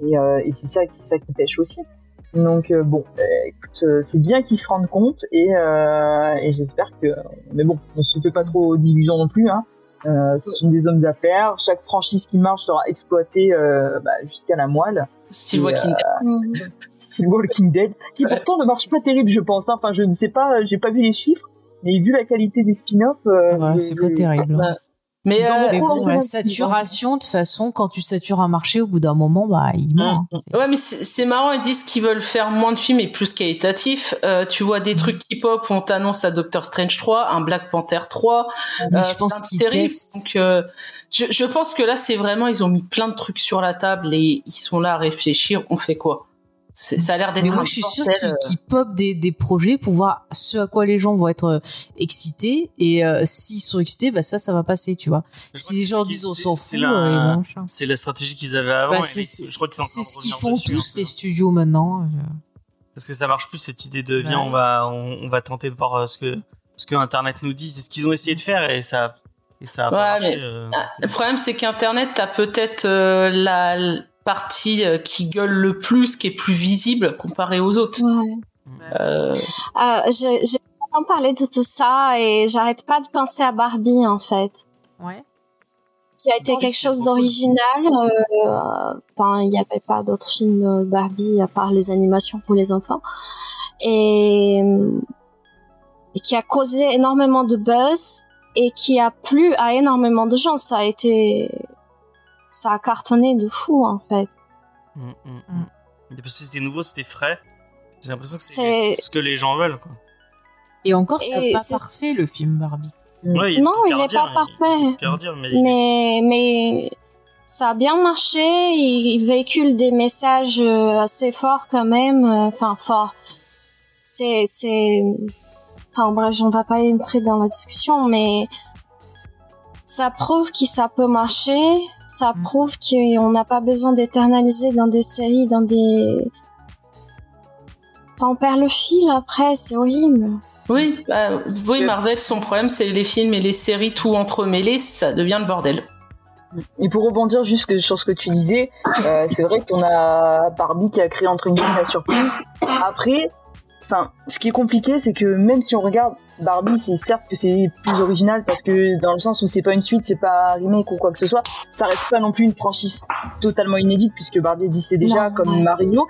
Et, euh, et c'est ça, ça qui pêche aussi. Donc euh, bon, euh, écoute, euh, c'est bien qu'ils se rendent compte et, euh, et j'espère que. Mais bon, on se fait pas trop d'illusions non plus. Hein. Euh, ce sont des hommes d'affaires. Chaque franchise qui marche sera exploitée euh, bah, jusqu'à la moelle. Style Walking Dead. Style Walking Dead, qui pourtant ne marche pas terrible, je pense. hein. Enfin, je ne sais pas, j'ai pas vu les chiffres, mais vu la qualité des spin-offs, euh, Ouais, c'est pas terrible. Bah, Mais, euh, Mais bon, la saturation, de toute façon, quand tu satures un marché, au bout d'un moment, bah, il meurt. hein. C'est- Ouais, mais c'est marrant, ils disent qu'ils veulent faire moins de films et plus qualitatifs. Euh, tu vois des trucs hip-hop où on t'annonce à Doctor Strange 3, un Black Panther 3, Mais euh, je pense qu'ils testent. Donc, euh, je, je pense que là, c'est vraiment, ils ont mis plein de trucs sur la table et ils sont là à réfléchir, on fait quoi? Ça a l'air d'être Mais moi, je suis sûre qu'ils euh. qu'ils popent des, des projets pour voir ce à quoi les gens vont être euh, excités. Et euh, s'ils sont excités, bah ça, ça va passer, tu vois. Si les gens disent on s'en fout, la- euh. C'est la stratégie qu'ils avaient avant. Bah, et c'est- les- c'est- je crois qu'ils sont en train C'est de ce qu'ils font dessus, tous les studios maintenant. Parce que ça marche plus cette idée de viens, Ouais. on va on, on va tenter de voir ce que ce que Internet nous dit. C'est ce qu'ils ont essayé de faire et ça et ça a pas Ouais, marché. mais- euh. Ah, Le problème, c'est qu'Internet, t'as peut-être euh, la partie euh, qui gueule le plus, qui est plus visible comparée aux autres. Ouais. Euh, Euh, j'ai j'ai entendu parler de tout ça et j'arrête pas de penser à Barbie en fait, Ouais. qui a été quelque chose d'original. euh, Enfin, il n'y avait pas d'autres films Barbie à part les animations pour les enfants et, et qui a causé énormément de buzz et qui a plu à énormément de gens. Ça a été, ça a cartonné de fou en fait. Mm, mm, mm. Et Parce que c'était nouveau, c'était frais. J'ai l'impression que c'est ce que les gens veulent. Quoi. Et encore, c'est pas parfait le film Barbie. Ouais, non, il n'est pas a parfait. mais mais mais ça a bien marché il, véhicule des messages euh, assez forts quand même euh, enfin forts c'est c'est enfin bref on va pas entrer dans la discussion mais ça prouve que ça peut marcher ça Mm. prouve qu'on n'a pas besoin d'éternaliser dans des séries dans des enfin on perd le fil après c'est horrible oui, bah, oui, Marvel, son problème, c'est les films et les séries tout entremêlés, ça devient le bordel. Et pour rebondir juste sur ce que tu disais, euh, c'est vrai qu'on a Barbie qui a créé entre guillemets la surprise. Après, enfin, ce qui est compliqué, c'est que même si on regarde Barbie, c'est certes que c'est plus original parce que dans le sens où c'est pas une suite, c'est pas un remake ou quoi que ce soit, ça reste pas non plus une franchise totalement inédite puisque Barbie existait déjà Non, comme ouais. Mario.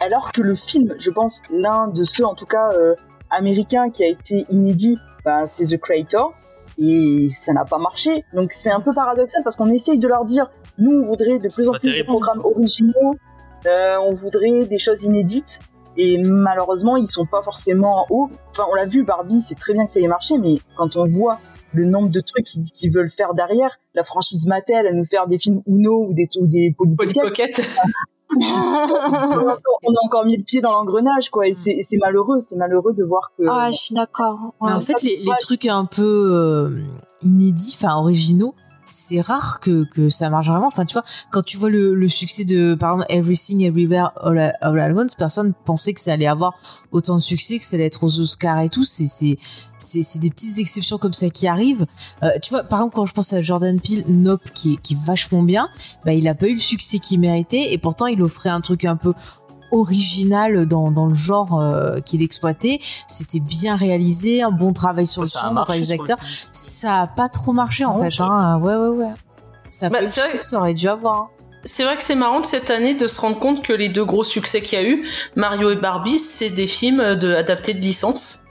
Alors que le film, je pense, l'un de ceux en tout cas euh, américains qui a été inédit, bah, c'est The Creator et ça n'a pas marché. Donc c'est un peu paradoxal parce qu'on essaye de leur dire, nous on voudrait de plus en plus terrible. de programmes originaux, euh, on voudrait des choses inédites. Et malheureusement, ils sont pas forcément en haut. Enfin, on l'a vu, Barbie, c'est très bien que ça ait marché, mais quand on voit le nombre de trucs qu'ils veulent faire derrière, la franchise Mattel à nous faire des films Uno ou des, ou des Polly Polly Pocket, Pocket. on, a encore, mis le pied dans l'engrenage, quoi. Et c'est malheureux, c'est malheureux de voir que. ah je suis d'accord Mais en Ouais. fait, les, les trucs un peu euh, inédits, enfin originaux, c'est rare que, que ça marche vraiment. Enfin, tu vois, quand tu vois le, le succès de, par exemple, Everything Everywhere All at, personne pensait que ça allait avoir autant de succès, que ça allait être aux Oscars et tout. C'est, c'est, c'est, c'est des petites exceptions comme ça qui arrivent. Euh, tu vois, par exemple, quand je pense à Jordan Peele, Nope, qui est, qui est vachement bien, bah, il a pas eu le succès qu'il méritait et pourtant il offrait un truc un peu original dans, dans le genre euh, qu'il exploitait. C'était bien réalisé, un bon travail sur le Ça son, par les le acteurs. Ça a pas trop marché en Non, fait. Hein. Ouais, ouais, ouais. Ça Bah, c'est vrai que- ça aurait dû avoir. hein. C'est vrai que c'est marrant de cette année de se rendre compte que les deux gros succès qu'il y a eu, Mario et Barbie, c'est des films de, adaptés de licence.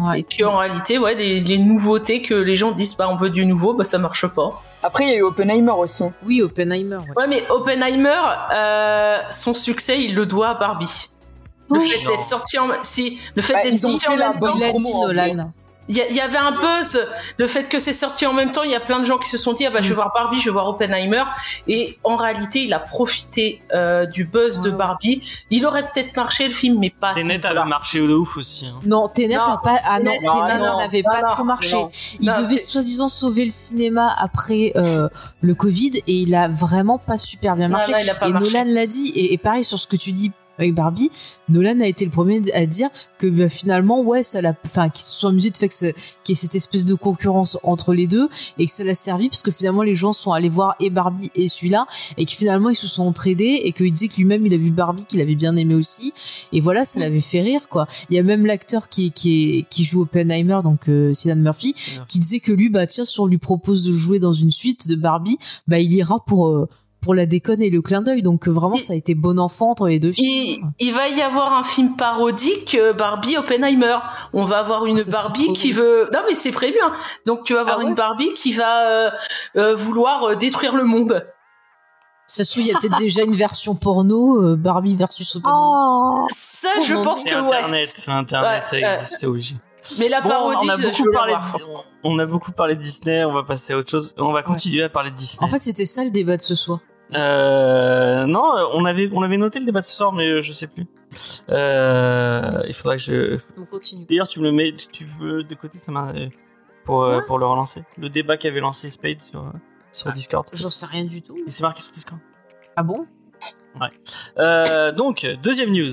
Ouais. Et qu'en réalité, ouais, les, les nouveautés que les gens disent, bah, on veut du nouveau, bah, ça marche pas. Après, il y a eu Oppenheimer aussi. Oui, Oppenheimer. ouais. Ouais, mais Oppenheimer, euh, son succès, il le doit à Barbie. Le Oui. fait d'être sorti en, si, le fait Bah, d'être sorti en Il l'a promo, dit. Nolan. Il y, avait un buzz. Le fait que c'est sorti en même temps, il y a plein de gens qui se sont dit, ah bah, je vais voir Barbie, je vais voir Oppenheimer. Et en réalité, il a profité euh, du buzz de. Barbie. Il aurait peut-être marché le film, mais pas Tenet avait marché de ouf aussi. hein. Non, Tenet Non, a pas. Ah non, n'avait non, pas non, trop marché. non. Il Non, devait soi-disant sauver le cinéma après euh, le Covid et il a vraiment pas super bien Non, marché. là, il a pas et marché. Nolan l'a dit et, et pareil sur ce que tu dis avec Barbie, Nolan a été le premier à dire que bah, finalement ouais ça l'a enfin qu'ils se sont amusés de fait que qu'il y ait cette espèce de concurrence entre les deux et que ça l'a servi parce que finalement les gens sont allés voir et Barbie et celui-là et que finalement ils se sont entraidés et qu'il disait que lui-même il a vu Barbie qu'il avait bien aimé aussi et voilà ça l'avait fait rire quoi. Il y a même l'acteur qui qui est, qui joue Oppenheimer donc euh, Cillian Murphy qui disait que lui bah tiens si on lui propose de jouer dans une suite de Barbie bah il ira pour euh, pour la déconne et le clin d'œil. Donc euh, vraiment, Et- ça a été bon enfant entre les deux Il, films. il va y avoir un film parodique euh, Barbie Oppenheimer. On va avoir une Ah, Barbie qui bien. veut. Non mais c'est prévu. Hein. Donc tu vas avoir Ah ouais une Barbie qui va euh, euh, vouloir détruire le monde. Ça se trouve, il y a peut-être déjà une version porno euh, Barbie versus Oppenheimer. Oh, Ça, je Comment pense que ouais. Internet, Internet, Ouais, ça existe obligé. Mais la Bon, parodie, on a je- je beaucoup parlé. De, on a beaucoup parlé de Disney. On va passer à autre chose. On va continuer à parler de Disney. En fait, c'était ça le débat de ce soir. Euh, non, on avait, on avait noté le débat de ce soir, mais euh, je sais plus. Euh, il faudrait que je. On continue. D'ailleurs, tu me le mets, tu, tu veux de côté, ça m'a pour euh, Ouais. pour le relancer. Le débat qu'avait lancé Spade sur euh, sur Ah. Discord. J'en sais rien du tout. Et c'est marqué sur Discord. Ah bon? Euh, donc deuxième news.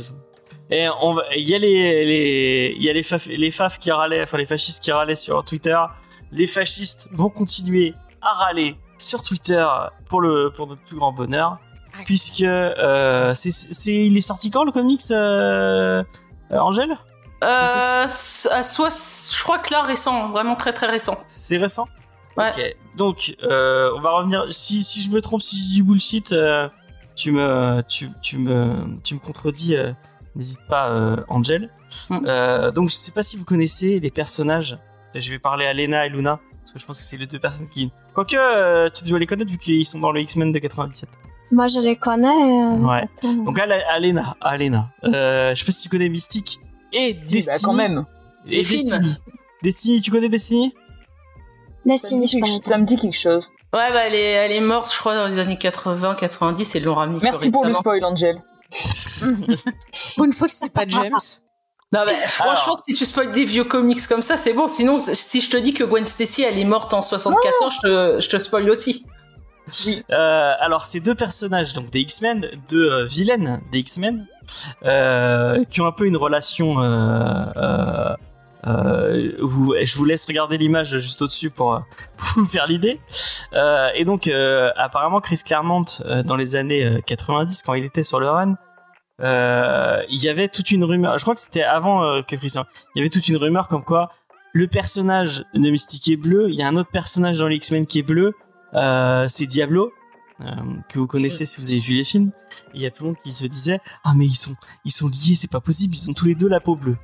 Et on va, il y a les les il y a les faf, les faf qui râlaient, enfin les fascistes qui râlaient sur Twitter. Les fascistes vont continuer à râler sur Twitter pour le pour notre plus grand bonheur, puisque euh, c'est c'est il est sorti quand le comics euh, euh, Angèle? Euh, soit, je crois que là récent, vraiment très très récent. C'est récent? Ouais. Ok. Donc, euh, on va revenir. Si, si je me trompe, si je dis du bullshit, euh, tu me, tu, tu me, tu me contredis. euh, N'hésite pas, euh, Angel. Mm. Euh, donc, je sais pas si vous connaissez les personnages. Je vais parler à Lena et Luna parce que je pense que c'est les deux personnes qui. Quoique, euh, tu dois les connaître vu qu'ils sont dans le X-Men de 97. moi je les connais. euh, Ouais. attends. Donc, à, à Lena, à Lena. Euh, je sais pas si tu connais Mystique et Destiny. bah, quand même. Et. Destiny. Destiny, tu connais Destiny? Destiny, je pas. ça me dit quelque chose. Ouais, bah elle est, elle est morte, je crois, dans les années 80, 90, et l'ont ramenée. Merci pour le spoil, Angel. Pour une fois que c'est pas James. Non, mais franchement, si tu spoil des vieux comics comme ça, c'est bon. Sinon, si je te dis que Gwen Stacy, elle est morte en 74, je te, je te spoil aussi. Euh, alors, ces deux personnages, donc des X-Men, deux euh, vilaines des X-Men, euh, qui ont un peu une relation. vous, je vous laisse regarder l'image juste au-dessus pour, pour vous faire l'idée. Et donc, apparemment, Chris Claremont, dans les années euh, 90, quand il était sur le run, il y avait toute une rumeur. Je crois que c'était avant euh, que Chris. Il y avait toute une rumeur comme quoi le personnage de Mystique est bleu. Il y a un autre personnage dans les X-Men qui est bleu. Euh, c'est Diablo euh, que vous connaissez si vous avez vu les films. Il y a tout le monde qui se disait ah mais ils sont ils sont liés, c'est pas possible, ils ont tous les deux la peau bleue.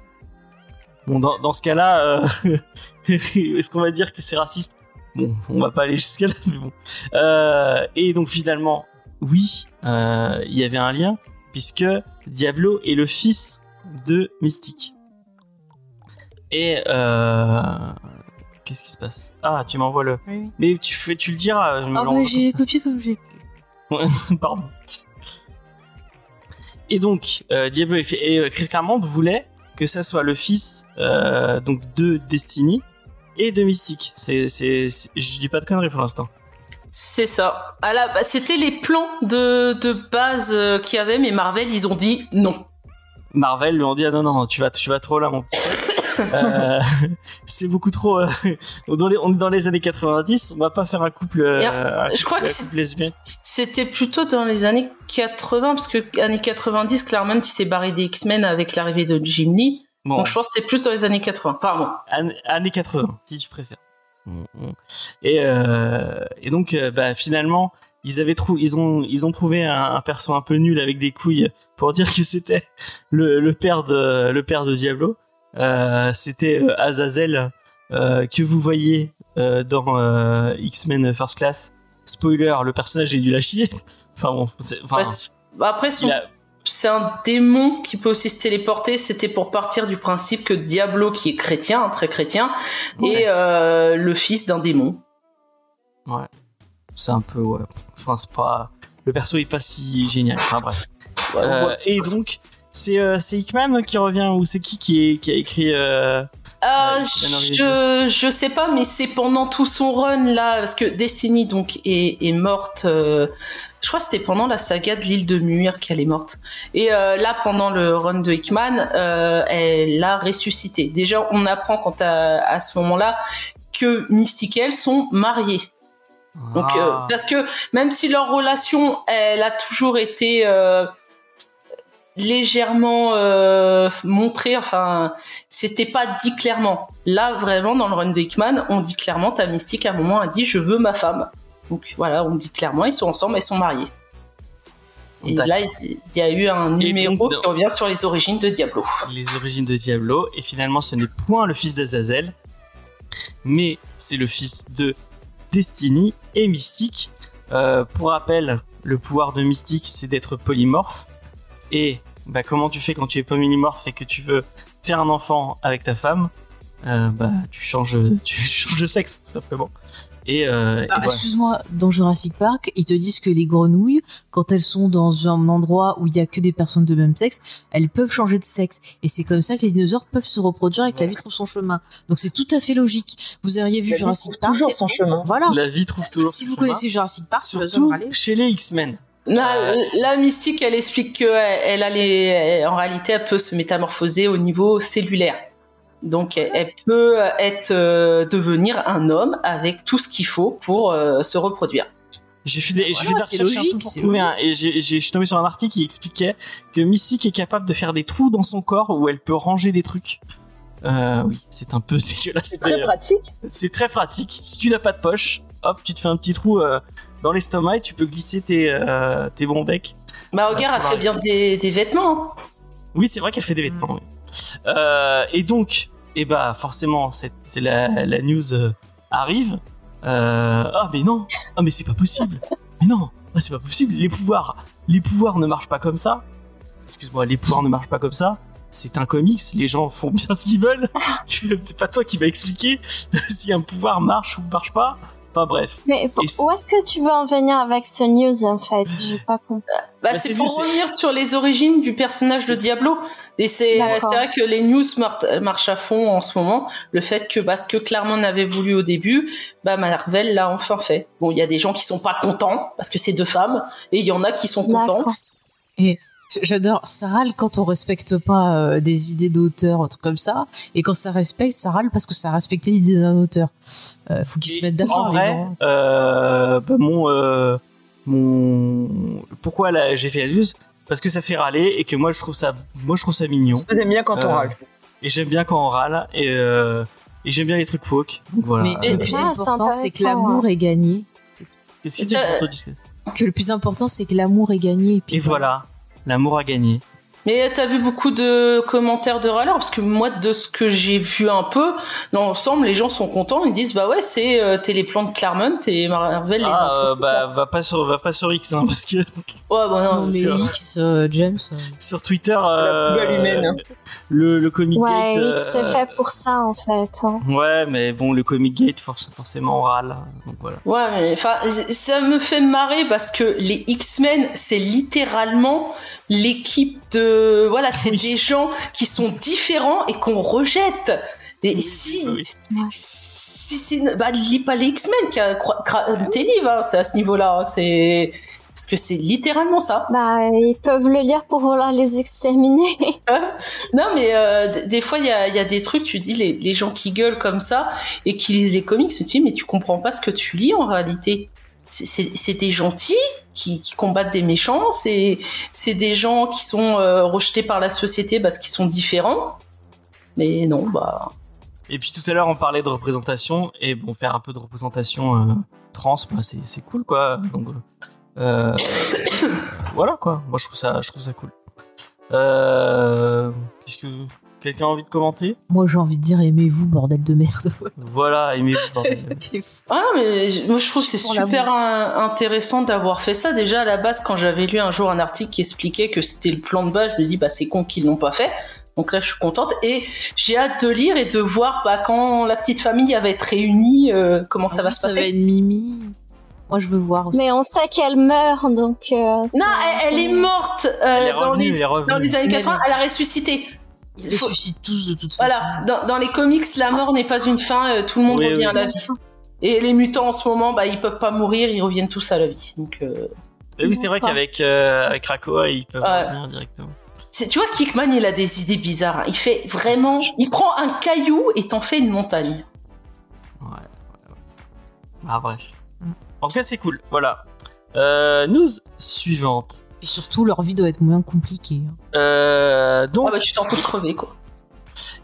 Bon dans, dans ce cas-là, euh, est-ce qu'on va dire que c'est raciste? Bon, on va pas aller jusqu'à là, mais bon. Euh, et donc finalement, oui, euh, il y avait un lien puisque Diablo est le fils de Mystique. Et euh, qu'est-ce qui se passe? Ah, tu m'envoies le. Oui. Mais tu fais, tu le diras. Ah bah j'ai copié comme j'ai pu. Pardon. Et donc, euh, Diablo et, et, euh, Chris Claremont voulait que ça soit le fils euh, donc de Destiny et de Mystique. C'est- je dis pas de conneries pour l'instant. C'est ça. À la- C'était les plans de, de base euh, qu'il y avait, mais Marvel, ils ont dit non. Marvel lui ont dit ah non non tu vas tu vas trop là mon petit. Euh, c'est beaucoup trop. euh, dans les- on est dans les années 90, on va pas faire un couple. euh, un je crois que. C'était plutôt dans les années 80, parce que années 90, Claremont, il s'est barré des X-Men avec l'arrivée de Jim Lee. Bon, Donc je pense que c'était plus dans les années 80. Enfin bon. An- années 80, si tu préfères. Mm, mm. Et, euh, et donc, euh, bah, finalement, ils avaient trou ils ont, ils ont trouvé un, un perso un peu nul avec des couilles pour dire que c'était le, le père de, le père de Diablo. Euh, c'était euh, Azazel euh, que vous voyez euh, dans euh, X-Men First Class. Spoiler, le personnage est nul à chier. enfin bon, enfin, c'est- bah, après, son- a- c'est un démon qui peut aussi se téléporter. C'était pour partir du principe que Diablo, qui est chrétien, très chrétien, Ouais. est euh, le fils d'un démon. c'est un peu ouais. Enfin, c'est pas le perso est pas si génial. Enfin bref. Ouais, Euh, ouais. et donc, c'est euh, Hickman qui revient ou c'est qui qui, est- qui a écrit euh, je, je sais pas, mais c'est pendant tout son run là, parce que Destiny donc est, est morte. euh, je crois que c'était pendant la saga de l'île de Muir qu'elle est morte. Et euh, là, pendant le run de Hickman, euh, elle a ressuscité. Déjà, on apprend quand à, à ce moment-là que Mystique et elle sont mariés. Donc, ah, euh, parce que même si leur relation, elle a toujours été légèrement euh, montrée, enfin, c'était pas dit clairement. Là, vraiment, dans le run de Hickman, on dit clairement, ta mystique, à un moment, a dit, je veux ma femme. Donc voilà, on dit clairement, ils sont ensemble, ils sont mariés. Et là, il y a eu un numéro donc, qui revient sur les origines de Diablo. les origines de Diablo, et finalement ce n'est point le fils d'Azazel, mais c'est le fils de Destiny et Mystique. Euh, pour rappel, le pouvoir de Mystique c'est d'être polymorphe, et bah, comment tu fais quand tu es polymorphe et que tu veux faire un enfant avec ta femme? Euh, Bah tu changes, tu changes de sexe tout simplement. Et, euh, et Ah, voilà. Excuse-moi, dans Jurassic Park, ils te disent que les grenouilles, quand elles sont dans un endroit où il y a que des personnes de même sexe, elles peuvent changer de sexe. Et c'est comme ça que les dinosaures peuvent se reproduire et que la vie trouve son chemin. Donc c'est tout à fait logique. Vous auriez vu La vie Jurassic trouve Park. toujours son chemin. Voilà. La vie trouve toujours. Si son vous chemin. connaissez Jurassic Park, surtout chez les X-Men. Là, Euh, la mystique, elle explique que elle, elle a les- en réalité, elle peut se métamorphoser au niveau cellulaire. Donc, elle, peut être euh, devenir un homme avec tout ce qu'il faut pour euh, se reproduire. J'ai fait des, j'ai Voilà, fait des c'est recherches un peu logique, pour c'est trouver un- et j'ai, je suis tombé sur un article qui expliquait que Mystique est capable de faire des trous dans son corps où elle peut ranger des trucs. Euh, oui, c'est un peu dégueulasse. C'est très euh, pratique. c'est très pratique. Si tu n'as pas de poche, hop, tu te fais un petit trou euh, dans l'estomac et tu peux glisser tes, euh, tes bons becs. Bah, regarde, elle fait bien des, des vêtements. hein. Oui, c'est vrai qu'elle fait des vêtements. oui. Euh, et donc, et bah forcément, c'est, c'est la, la news euh, arrive. Euh, ah mais non, ah mais c'est pas possible. Mais non, ah, c'est pas possible. Les pouvoirs, les pouvoirs ne marchent pas comme ça. Excuse-moi, les pouvoirs ne marchent pas comme ça. C'est un comics, les gens font bien ce qu'ils veulent. c'est pas toi qui va expliquer si un pouvoir marche ou marche pas. Enfin bref. Mais où est-ce que tu veux en venir avec ce news en fait? J'ai pas compris. Bah, Bah, c'est c'est pour revenir sur les origines du personnage de Diablo. Et c'est vrai que les news mar- marchent à fond en ce moment. Le fait que parce que Claremont avait voulu au début, bah Marvel l'a enfin fait. Bon, il y a des gens qui sont pas contents parce que c'est deux femmes, et il y en a qui sont contents. D'accord. J'adore. Ça râle quand on respecte pas euh, des idées d'auteur, un truc comme ça. Et quand ça respecte, ça râle parce que ça a respecté l'idée d'un auteur. Euh, faut qu'ils Et se mettent d'accord, En les vrai, gens. euh, bah, mon, euh, mon, pourquoi j'ai fait la news? Parce que ça fait râler et que moi je trouve ça, moi je trouve ça mignon. J'aime bien quand on Euh, râle. Et j'aime bien quand on râle et, euh, et j'aime bien les trucs folk. Donc voilà. Mais Euh, le plus important, c'est que l'amour est gagné. Qu'est-ce que tu dis j'ai entendu ça Que le plus important, c'est que l'amour est gagné. Et, puis Et voilà, l'amour a gagné. Mais t'as vu beaucoup de commentaires de râleurs parce que moi, de ce que j'ai vu un peu, l'ensemble, les gens sont contents. Ils disent bah ouais, c'est euh, t'es les plans de Claremont et Marvel les Ah, euh, infos. bah va pas sur, va pas sur X hein, parce que ouais, bah non, mais. X, euh, James. euh, sur Twitter, euh, poubelle humaine. le, le Comic Ouais, Gate. X, c'est fait pour ça en fait. hein. Ouais, mais bon, le Comic Gate, forc- forcément, on râle. Donc voilà. Ouais, mais enfin, ça me fait marrer parce que les X-Men, c'est littéralement l'équipe de. Voilà, c'est Oui. des gens qui sont différents et qu'on rejette. Et si, Oui. si c'est. Bah, lis pas les X-Men, qui a- cra- tes livres, hein, c'est à ce niveau-là. hein, C'est. Parce que c'est littéralement ça. Bah, ils peuvent le lire pour vouloir les exterminer. Non, mais euh, des fois, il y a, il y a des trucs, tu dis, les, les gens qui gueulent comme ça et qui lisent les comics, tu te dis, mais tu comprends pas ce que tu lis en réalité. C'est- des gentils qui, qui combattent des méchants, c'est des gens qui sont euh, rejetés par la société parce qu'ils sont différents. Mais non, bah. Et puis tout à l'heure, on parlait de représentation et bon, faire un peu de représentation euh, trans, bah, c'est cool quoi. Donc euh, voilà quoi. Moi, je trouve ça, je trouve ça cool. Qu'est-ce que quelqu'un a envie de commenter? Moi, j'ai envie de dire aimez-vous, bordel de merde. Voilà, aimez T'es fou. Ah, mais moi je trouve que c'est super in- intéressant d'avoir fait ça. Déjà à la base, quand j'avais lu un jour un article qui expliquait que c'était le plan de base, je me dis bah c'est con qu'ils l'ont pas fait. Donc là, je suis contente et j'ai hâte de lire et de voir bah, quand la petite famille va être réunie, euh, comment ça En va plus, se Ça passer. va être Mimi. Moi, je veux voir aussi. Mais on sait qu'elle meurt, donc. euh, Non, elle, elle est morte euh, Elle est dans, les, elle est revenue. dans les années Mais 80. non. Elle a ressuscité. Ils Il les faut- suscitent tous de toute façon. Voilà, dans, dans les comics, la mort n'est pas une fin, euh, tout le monde Oui, revient oui. à la vie. Et les mutants en ce moment, bah, ils peuvent pas mourir, ils reviennent tous à la vie. Donc, euh, Et oui, c'est vrai qu'avec euh, avec Krakoa, ils peuvent Ouais. revenir directement. tu vois, Kickman, il a des idées bizarres. hein. Il fait vraiment, il prend un caillou et t'en fait une montagne. Ouais. ouais, ouais. Ah bref. En tout cas, c'est cool. Voilà. Euh, news suivante. Et surtout, leur vie doit être moins compliquée. hein. Euh, donc, Ah bah, tu t'en fous de crever, quoi.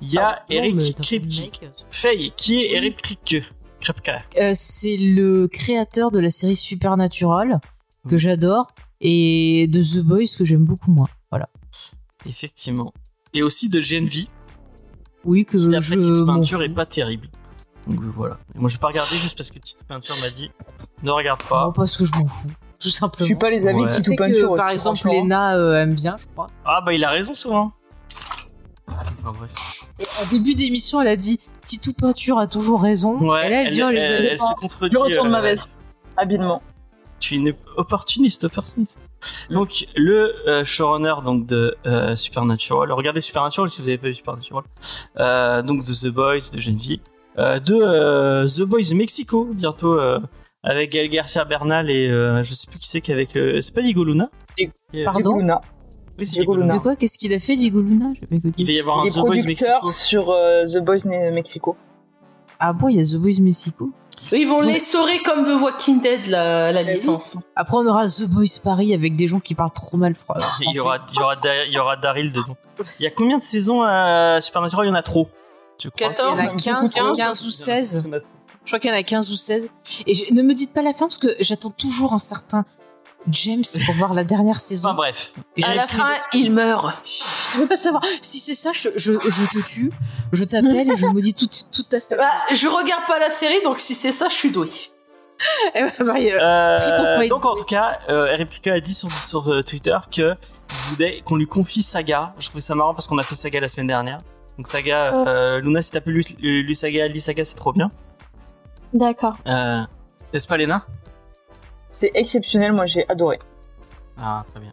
il y a Ah, Eric Kripke. Faye, qui est Eric Kripke Kripke. Euh, c'est le créateur de la série Supernatural que j'adore. et de The Boys que j'aime beaucoup moins. Voilà. Effectivement. Et aussi de GNV, Oui, que qui je Tito m'en Peinture est pas terrible. Donc euh, voilà. Et moi je vais pas regarder juste parce que Tito Peinture m'a dit ne regarde pas. Non, parce que je m'en fous, tout Je simplement. suis pas les amis Ouais. Je sais que, Peinture par aussi, exemple. Lena euh, aime bien, je crois. Ah bah il a raison souvent. Enfin, bref. Et en début d'émission, elle a dit Titou Peinture a toujours raison. Ouais, et là, elle, elle, dit oh, les elle- elle se contredit. Je retourne ma euh, veste. Habilement. Tu es une opportuniste, opportuniste. Donc le euh, showrunner donc de euh, Supernatural. Regardez Supernatural si vous avez pas vu Supernatural. Euh, donc de The Boys de Genevieve. Euh, de euh, The Boys Mexico bientôt euh, avec Gael Garcia Bernal et euh, je sais plus qui c'est qu'avec euh, c'est pas Diego Luna. Pardon Diego Luna. Oui, c'est Diego Luna. De quoi? Qu'est-ce qu'il a fait, Diego Luna? Il va y avoir un The Boys producteur Mexico. sur euh, The Boys Mexico. Ah bon, il y a The Boys Mexico? Ils vont Ouais. l'essorer comme The Walking Dead, la, la oui. licence. Après, on aura The Boys Paris avec des gens qui parlent trop mal fr- français. Il y aura, il y aura, Da- il y aura Daryl dedans. Il y a combien de saisons à Supernatural? Il y en a trop. Je crois? 14. Il y en a 15, 15, 15 ou 16. Il y en a trop. Je crois qu'il y en a 15 ou 16. Et je- ne me dites pas la fin parce que j'attends toujours un certain James pour voir la dernière saison. Enfin bref. Et À la fin, il meurt. Je veux pas savoir. Si c'est ça, je, je, je te tue, je t'appelle et je me dis tout, tout à fait. Bah, je regarde pas la série, donc si c'est ça, je suis douée. Eh ben, bah, euh, Euh, donc en tout cas, euh, Eric Piquet a dit sur, sur euh, Twitter que voulait qu'on lui confie Saga. Je trouvais ça marrant parce qu'on a fait Saga la semaine dernière. Donc Saga, euh, Luna, si t'as pu lu Saga, lis Saga, c'est trop bien. D'accord. Euh, N'est-ce pas Léna? C'est exceptionnel, moi j'ai adoré. Ah très bien.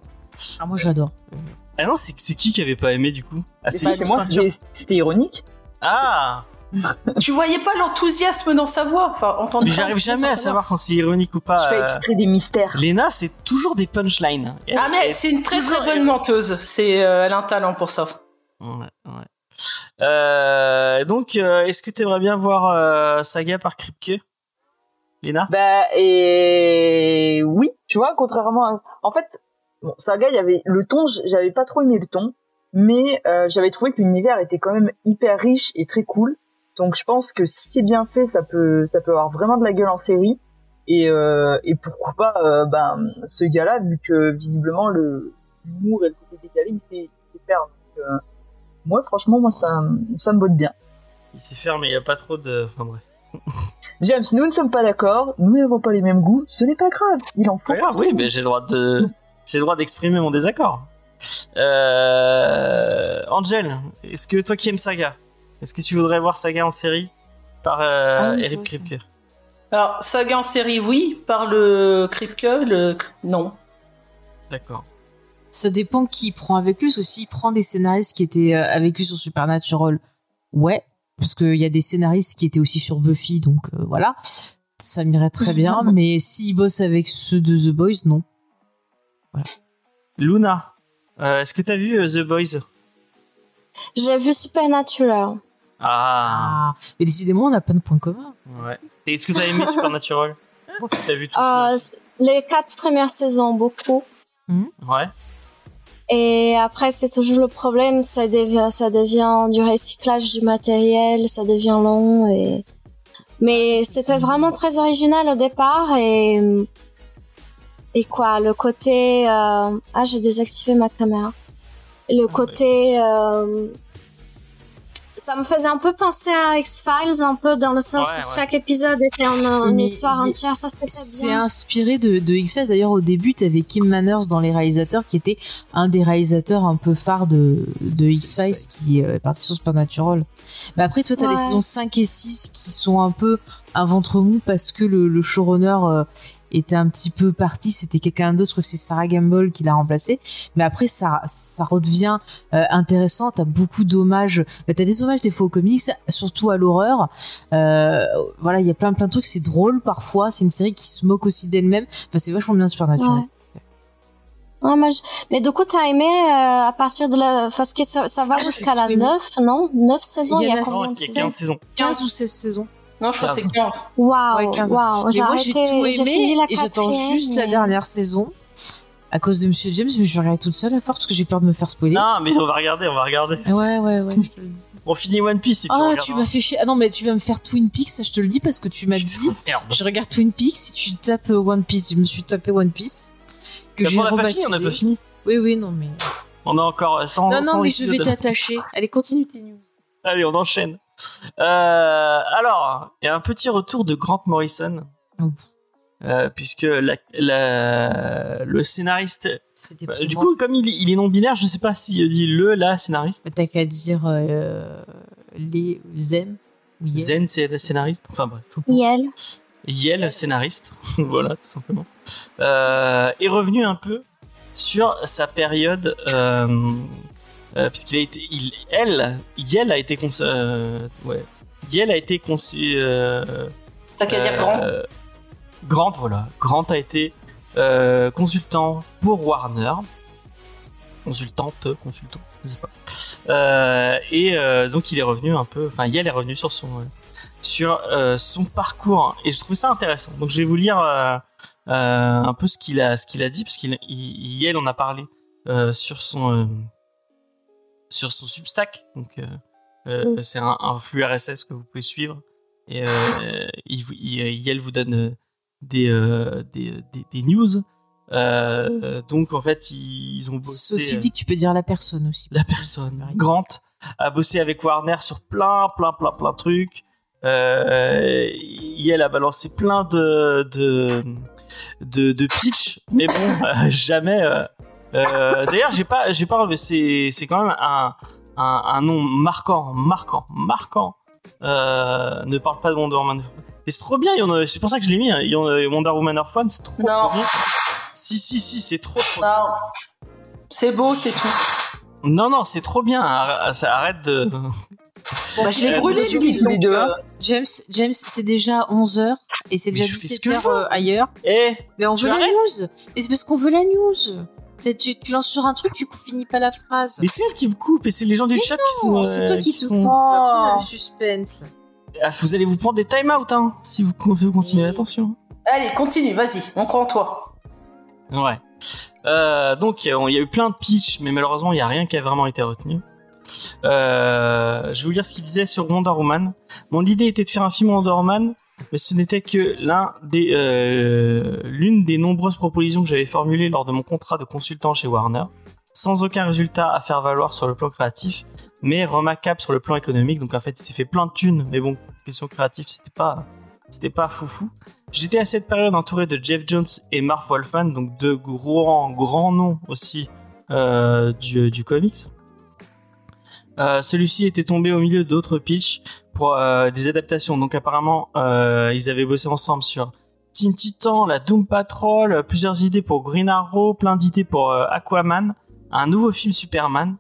ah, moi j'adore. Ah non, c'est c'est qui qui avait pas aimé du coup? Ah C'est moi, c'était ironique. Ah tu voyais pas l'enthousiasme dans sa voix Enfin, entendre Mais j'arrive jamais à sa savoir quand c'est ironique ou Je pas. fais euh, exprès des mystères. Léna, c'est toujours des punchlines. Elle-. Ah, mais c'est une très très bonne menteuse. C'est, euh, elle a un talent pour ça. Ouais, ouais. Euh, donc, euh, est-ce que tu aimerais bien voir euh, Saga par Kripke Léna? Bah et oui, tu vois, contrairement à en fait, bon, Saga, il y avait le ton, j'avais pas trop aimé le ton, mais euh, j'avais trouvé que l'univers était quand même hyper riche et très cool. Donc je pense que si c'est bien fait, ça peut ça peut avoir vraiment de la gueule en série. Et euh, et pourquoi pas euh, ben ce gars-là vu que visiblement le l'humour et le côté décalé, il sait, faire. Moi franchement, moi ça ça me botte bien. Il s'est fermé, il n'y a pas trop de. Enfin bref. James, nous ne sommes pas d'accord, nous n'avons pas les mêmes goûts, ce n'est pas grave, il en faut. Pas grave, oui, mais j'ai le droit de. J'ai le droit d'exprimer mon désaccord. Euh... Angel, est-ce que toi qui aimes Saga, est-ce que tu voudrais voir Saga en série par euh, Ah oui, Eric. Kripke? Alors, saga en série, oui. Par le Kripke, le... non. D'accord. Ça dépend qui prend avec lui. S'il prend des scénaristes qui étaient euh, avec lui sur Supernatural, ouais. Parce qu'il y a des scénaristes qui étaient aussi sur Buffy, donc euh, voilà. Ça m'irait très bien. mais s'il bosse avec ceux de The Boys, non. Luna, euh, est-ce que t'as vu euh, The Boys? J'ai vu Supernatural. Ah, Ah. Mais décidément, on n'a pas de points communs. ouais. Et Est-ce que t'as aimé Supernatural? Si t'as vu tout Euh, les quatre premières saisons, beaucoup. Ouais. Et après, c'est toujours le problème, ça devient, ça devient du recyclage du matériel, ça devient long et. Mais c'était vraiment très original au départ et et quoi, le côté euh... ah j'ai désactivé ma caméra. Le côté euh... ça me faisait un peu penser à X-Files, un peu dans le sens Ouais, où ouais. chaque épisode était en une histoire entière, ça c'était C'est bien. inspiré de, de X-Files. D'ailleurs, au début, t'avais Kim Manners dans les réalisateurs, qui était un des réalisateurs un peu phares de, de X-Files, qui euh, est parti sur Supernatural. Mais après, toi, t'as les Ouais. saisons 5 et 6 qui sont un peu un ventre mou parce que le, le showrunner euh, était un petit peu parti. C'était quelqu'un d'autre. Je crois que c'est Sarah Gamble qui l'a remplacé. Mais après, ça, ça redevient euh, intéressant. T'as beaucoup d'hommages. Bah, t'as des hommages des fois aux comics, surtout à l'horreur. Euh, voilà, il y a plein plein de trucs. C'est drôle parfois. C'est une série qui se moque aussi d'elle-même. Enfin, c'est vachement bien Supernatural. Ouais. Ouais, moi, je- Mais du coup, t'as aimé euh, à partir de la... Parce que ça, ça va Ah, jusqu'à la tout aimé. 9, non? 9 saisons, Il y a a combien Non, de il y a saisons? 15 saisons. 15 ou 16 saisons. Non, je crois que c'est 15. Waouh, Ouais, 15. waouh, j'ai tout aimé et j'attends juste la dernière saison. À cause de Monsieur James, mais je vais regarder toute seule à force parce que j'ai peur de me faire spoiler. Non, mais on va regarder, on va regarder. Ouais, ouais, ouais, je te le dis. On finit One Piece et puis Ah, tu m'as fait chier. Ah non, mais tu vas me faire Twin Peaks, ça je te le dis parce que tu m'as dit. Merde. Je regarde Twin Peaks si tu tapes euh, One Piece. Je me suis tapé One Piece que j'ai on n'a pas fini, on n'a pas fini. Oui, oui, non, mais. On a encore 100 Non, 100 non, mais je vais t'attacher. Allez, continue tes news. Allez, on enchaîne. Euh, alors, il y a un petit retour de Grant Morrison. Oh. Euh, puisque la, la- le scénariste. Bah, du coup, comme il, est- il est non-binaire, je sais pas s'il dit le, la scénariste. T'as qu'à dire euh, les Yel. Zen, c'est le scénariste. Enfin bref. Yel. Yel, scénariste. voilà, tout simplement. Euh, est revenu un peu sur sa période. Euh, euh, puisqu'il a été. Il, elle, Yel a été conçu. euh, ouais. Yel a été conçu. Euh, T'as qu'à dire grand. euh, Grant, voilà. Grant a été euh, consultant pour Warner. Consultante, consultant, je sais pas. Euh, et euh, donc il est revenu un peu, enfin Yel est revenu sur son euh, sur euh, son parcours et je trouvais ça intéressant. Donc je vais vous lire euh, euh, un peu ce qu'il a ce qu'il a dit parce qu'il Yel en a parlé euh, sur son euh, sur son Substack. Donc euh, euh, c'est un, un flux RSS que vous pouvez suivre et euh, il, Yel vous donne des, euh, des, des, des news. Euh, donc en fait ils, ils ont bossé. Sophie dit que tu peux dire la personne aussi. la personne. Grant a bossé avec Warner sur plein, plein, plein, plein de trucs. Euh, elle a balancé plein de de de, de pitch, mais bon, euh, jamais. euh, euh, D'ailleurs, j'ai pas, j'ai pas relevé. C'est c'est quand même un, un un nom marquant, marquant, marquant. Euh, ne parle pas de Wonder Woman. Et c'est trop bien. C'est pour ça que je l'ai mis. hein. Il y en a- Wonder Woman Earth One, c'est trop, Non. trop bien. Si, si, si, c'est trop, trop bien. Non. C'est beau, c'est tout. Non, non, c'est trop bien. Ça arrête de. Bah, je l'ai Euh, brûlé, suis tous les deux, euh. James, James, c'est déjà 11h et c'est Mais déjà je fais ce que 17h je veux. euh, ailleurs. Eh, Mais on veut la news. Mais c'est parce qu'on veut la news. C'est- Tu, tu lances sur un truc, tu finis pas la phrase. mais c'est elle qui me coupe et c'est les gens du Mais chat qui sont. Euh, c'est toi qui te sont- prends. Oh. le suspense. Ah, vous allez vous prendre des time-out, hein, si vous, continuez. Oui. Attention. Allez, continue, vas-y, on croit en toi. Ouais. Euh, donc, euh, il y a eu plein de pitch, mais malheureusement, il n'y a rien qui a vraiment été retenu. Euh, je vais vous lire ce qu'il disait sur Wonder Woman. Mon idée était de faire un film Wonder Woman, mais ce n'était que euh, l'une des nombreuses propositions que j'avais formulées lors de mon contrat de consultant chez Warner, sans aucun résultat à faire valoir sur le plan créatif, mais remarquable sur le plan économique. Donc en fait, il s'est fait plein de thunes, mais bon, question créative, c'était pas, c'était pas foufou. J'étais à cette période entouré de Jeff Jones et Marv Wolfman, donc deux grands, grands noms aussi euh, du comics. Euh, Celui-ci était tombé au milieu d'autres pitchs pour euh, des adaptations. Donc apparemment, euh, ils avaient bossé ensemble sur Teen Titan, la Doom Patrol, plusieurs idées pour Green Arrow, plein d'idées pour Aquaman, un nouveau film Superman.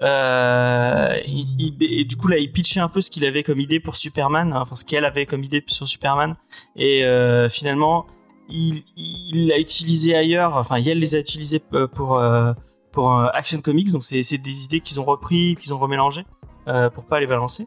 Il- et du coup là, il pitchait un peu ce qu'il avait comme idée pour Superman, enfin ce qu'elle avait comme idée sur Superman. Et finalement, il l'a utilisé ailleurs. Enfin, Yale les a utilisés pour pour euh, Action Comics. Donc c'est des idées qu'ils ont repris, qu'ils ont remélangées euh, pour pas les balancer.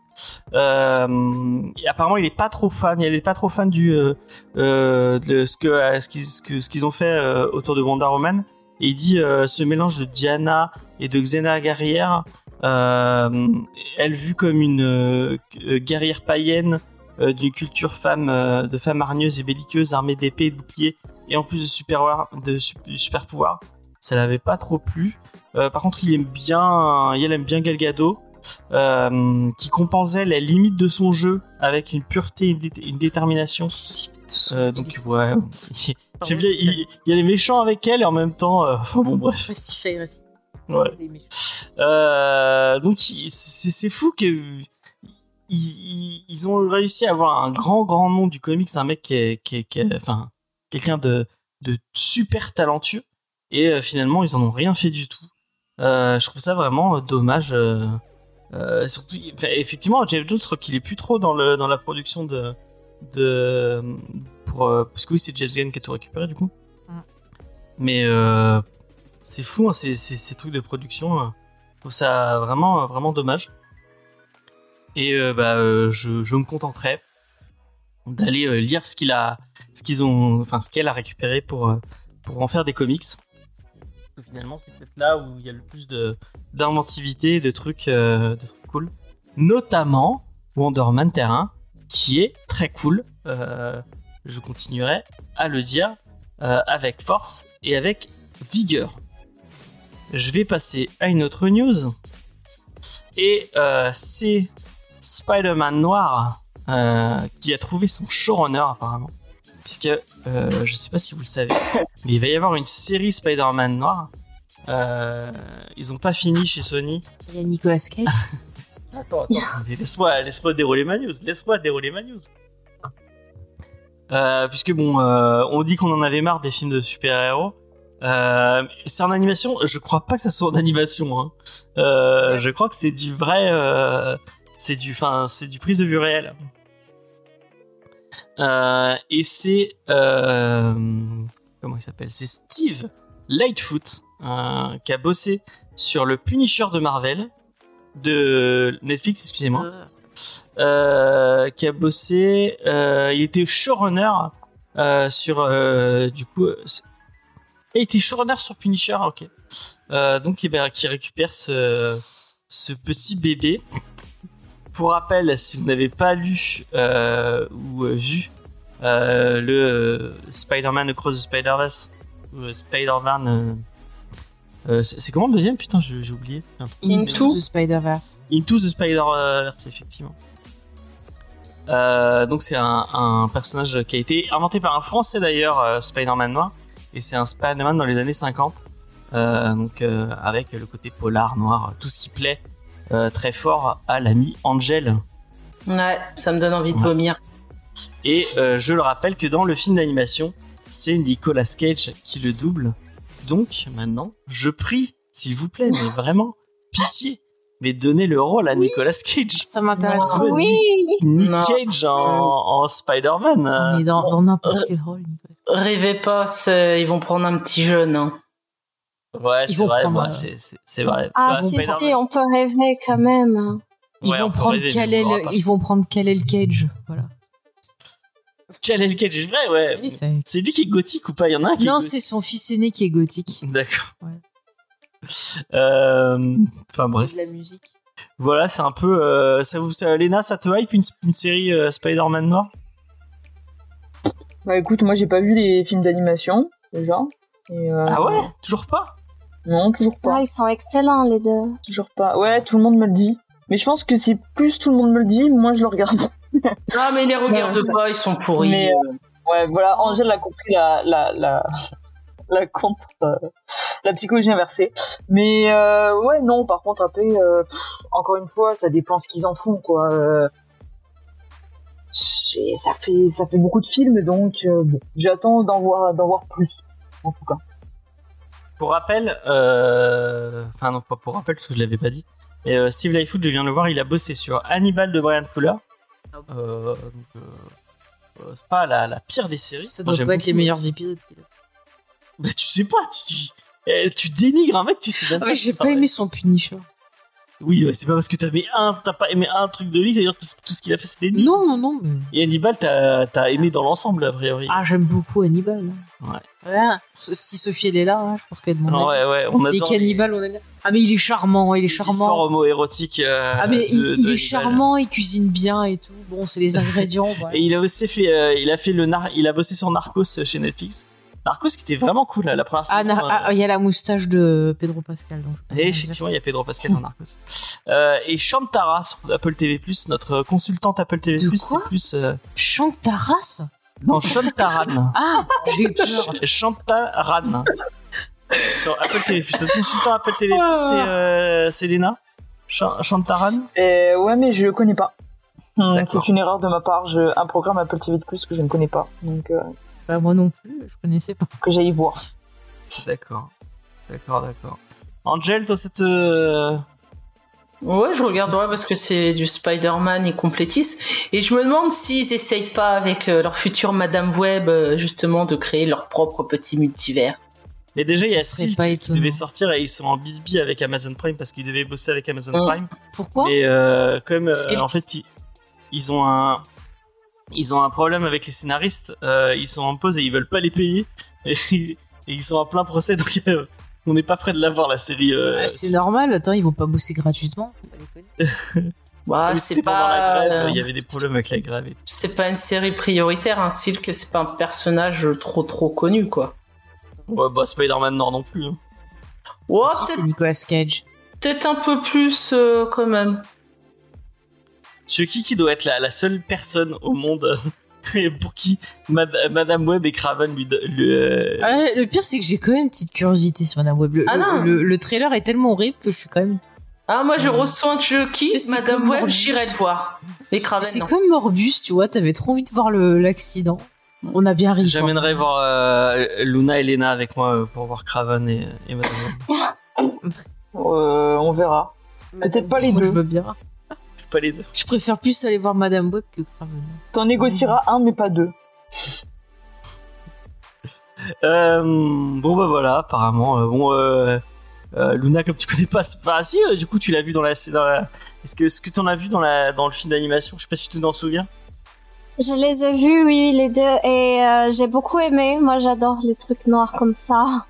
Euh, apparemment, il est pas trop fan. Il est pas trop fan de ce qu'ils ont fait euh, autour de Wonder Woman. Et il dit euh, ce mélange de Diana et de Xena guerrière, elle vue comme une guerrière païenne d'une culture femme, de femme hargneuse et belliqueuse, armée d'épées et de boucliers, et en plus de super, de su- super pouvoirs. Ça l'avait pas trop plu. Euh, par contre, il aime bien, il aime bien Gal Gadot, euh, qui compensait la limite de son jeu avec une pureté et une, dé- une détermination. Euh, donc ouais, bien. Il, il y a les méchants avec elle et en même temps, enfin bon bref. Ouais. Donc c'est fou que ils, ils- ils ont réussi à avoir un grand grand nom du comics, un mec qui est, qui est- qui est- enfin quelqu'un de, de super talentueux et euh, finalement ils en ont rien fait du tout. Euh, je trouve ça vraiment euh, dommage. surtout, effectivement, Jeff Jones, je crois qu'il est plus trop dans le dans la production de de pour parce que oui c'est Jeff Gunn qui a tout récupéré du coup. Mm. Mais c'est fou, hein, ces, ces, ces trucs de production. euh, je trouve ça vraiment, vraiment dommage. Et euh, bah, euh, je, je me contenterai d'aller euh, lire ce qu'il a, ce qu'ils ont, enfin ce qu'elle a récupéré pour pour en faire des comics. Finalement, c'est peut-être là où il y a le plus d'inventivité, de trucs, euh, de trucs cool. Notamment Wonder Man Terrain, qui est très cool. Euh, je continuerai à le dire. euh, avec force et avec vigueur. Je vais passer à une autre news. Et c'est Spider-Man Noir qui a trouvé son showrunner apparemment. Puisque, euh, je sais pas si vous le savez, mais il va y avoir une série Spider-Man Noir. Euh, ils ont pas fini chez Sony. Il y a Nicolas Cage. Attends, attends, mais laisse-moi, laisse-moi dérouler ma news. Laisse-moi dérouler ma news. Euh, puisque bon, euh, on dit qu'on en avait marre des films de super-héros. Euh, c'est en animation. Je crois pas que ça soit en animation. Hein. Euh, Je crois que c'est du vrai. euh, c'est du, enfin, c'est du prise de vue réelle. Euh, et c'est euh, comment il s'appelle? C'est Steve Lightfoot euh, qui a bossé sur le Punisher de Marvel de Netflix, excusez-moi, euh, qui a bossé. euh, il était showrunner euh, sur du coup. il était showrunner sur Punisher, ok. Donc, eh ben, qui récupère ce, ce petit bébé. Pour rappel, si vous n'avez pas lu euh, ou euh, vu euh, le euh, Spider-Man Across the Spider-Verse, ou euh, Spider-Man. euh, euh, c'est comment le deuxième? Putain, j'ai oublié. Into the Spider-Verse. Into the Spider-Verse, effectivement. Euh, donc c'est un, un personnage qui a été inventé par un Français d'ailleurs, euh, Spider-Man noir, et c'est un Spider-Man dans les années 50, euh, donc euh, avec le côté polar noir, tout ce qui plaît très fort à l'ami Angel. Ouais, ça me donne envie de Ouais. vomir. Et euh, je le rappelle que dans le film d'animation, c'est Nicolas Cage qui le double. Donc maintenant, je prie, s'il vous plaît, mais vraiment, pitié, mais donnez le rôle à Nicolas Cage. Ça m'intéresse. Oui. Nick Non. Cage en, en Spider-Man. euh, Mais dans n'importe quel rôle. Nicolas Cage. Rêvez pas, ils vont prendre un petit jeune. hein. Ouais, Ils c'est vont vrai, prendre, ouais, euh, c'est- vrai. Ah, Bah, si, si, on peut rêver quand même. Ils Ouais, vont prendre rêver, on l'aura pas. ils vont prendre Kalel Cage. Voilà. Kalel Cage, c'est vrai, ouais. Oui, c'est- lui qui est gothique ou pas? Il y en a un qui Non, est c'est son fils aîné qui est gothique. D'accord. Ouais. Euh, Enfin bref. De la musique. Voilà, c'est un peu. euh, ça vous, ça, Léna, ça te hype une, une série euh, Spider-Man noir? Bah écoute, moi j'ai pas vu les films d'animation déjà. Et, euh, Ah ouais? Toujours pas? Non, toujours pas. Ah, ils sont excellents, les deux. Toujours pas. Ouais, tout le monde me le dit. Mais je pense que c'est plus tout le monde me le dit, moins je le regarde. Ah, mais les regarde Ouais. pas, ils sont pourris. Mais, Ouais, voilà, Angèle a compris la la la la contre euh, la psychologie inversée. Mais euh, ouais, non, par contre après euh, pff, encore une fois, ça dépend ce qu'ils en font quoi. Euh, ça fait ça fait beaucoup de films donc euh, bon, j'attends d'en voir d'en voir plus en tout cas. Pour rappel, euh, enfin non pas pour rappel parce que je l'avais pas dit, mais euh, Steve Lightfoot, je viens de le voir, il a bossé sur Hannibal de Brian Fuller. Euh, donc, euh, euh, c'est pas la, la pire des séries. Ça doit pas être les meilleurs épisodes. Bah tu sais pas, tu, tu, eh, tu dénigres un mec, tu sais même Ah, pas. j'ai pas aimé son Punisher. Oui, ouais, c'est pas parce que t'as aimé un, t'as pas aimé un truc de lui, c'est-à-dire tout ce, tout ce qu'il a fait c'était nul. Non, non, non. Et Hannibal, t'as as aimé dans l'ensemble a priori. Ah, j'aime beaucoup Hannibal. Ouais. Si Sophie elle est là, hein, je pense qu'elle demande. Ouais, ouais, on les cannibales, on aime bien. Ah, mais il est charmant, il est charmant. homo-érotiques. euh, Ah, mais de- il, de il est charmant, il cuisine bien et tout. Bon, c'est les ingrédients. voilà. Et il a aussi fait, euh, il a fait le nar il a bossé sur Narcos euh, chez Netflix. Narcos qui était vraiment cool là, la première Ah, saison. euh, ah, il y a la moustache de Pedro Pascal. donc et effectivement, il y a Pedro Pascal dans Narcos. Euh, et Chantara sur Apple TV+, notre consultante Apple TV+, De c'est plus... Euh, non, Chantaran. Ah, j'ai eu peur. Chantaran. sur Apple TV+. Notre consultant Apple TV+, c'est euh, c'est Léna. Ouais, mais je le connais pas. D'accord. c'est une erreur de ma part. Je, un programme Apple TV Plus que je ne connais pas, donc euh, Bah, moi non plus, je connaissais pas. que j'aille voir. D'accord. D'accord, d'accord. Angel, toi, cette... euh, Ouais, je regarde ouais, parce que c'est du Spider-Man et complétisse. Et je me demande s'ils essayent pas avec euh, leur future Madame Web, euh, justement, de créer leur propre petit multivers. Mais déjà, il y a pas qui, étonnant. devait sortir et ils sont en bisbille avec Amazon Prime parce qu'ils devaient bosser avec Amazon Mm. Prime. Pourquoi? Et euh, comme euh, en fait, ils, ils ont un ils ont un problème avec les scénaristes. euh, ils sont en pause et ils veulent pas les payer. Et, et ils sont en plein procès, donc euh, on n'est pas près de l'avoir la série. euh, Ah, C'est normal, attends, ils vont pas bosser gratuitement. Bah, c'est pas, il y avait des problèmes avec la grève. et tout. c'est pas une série prioritaire, un style que c'est pas un personnage trop trop connu, quoi. Ouais, bah Spider-Man Nord non plus. hein. Ouais, si, c'est peut-être Nicolas Cage. peut-être un peu plus euh, quand même. Chucky qui doit être la, la seule personne au monde euh, pour qui Mad- Madame Web et Craven lui, euh, Ouais, le pire, c'est que j'ai quand même une petite curiosité sur Madame Web. Le, Ah le- non. le- le trailer est tellement horrible que je suis quand même. Ah, moi je Ouais. reçois un Chucky, Madame Web, j'irai le voir. Les Kraven, c'est comme Morbus, tu vois, t'avais trop envie de voir l'accident. On a bien ri. J'amènerai voir euh, Luna et Lena avec moi euh, pour voir Craven et, et Madame Web. Euh, on verra. Peut-être pas les Moi, deux. Je veux bien. Pas les deux. Je préfère plus aller voir Madame Web que Craven. T'en négocieras un, mais pas deux. Euh, bon bah voilà, apparemment. euh, bon, euh, euh, Luna, comme tu connais pas, c'est pas si. euh, du coup, tu l'as vu dans la, c'est dans la. Est-ce que ce que t'en as vu dans la dans le film d'animation? Je sais pas si tu t'en souviens. Je les ai vus, oui, les deux, et euh, j'ai beaucoup aimé. Moi, j'adore les trucs noirs comme ça.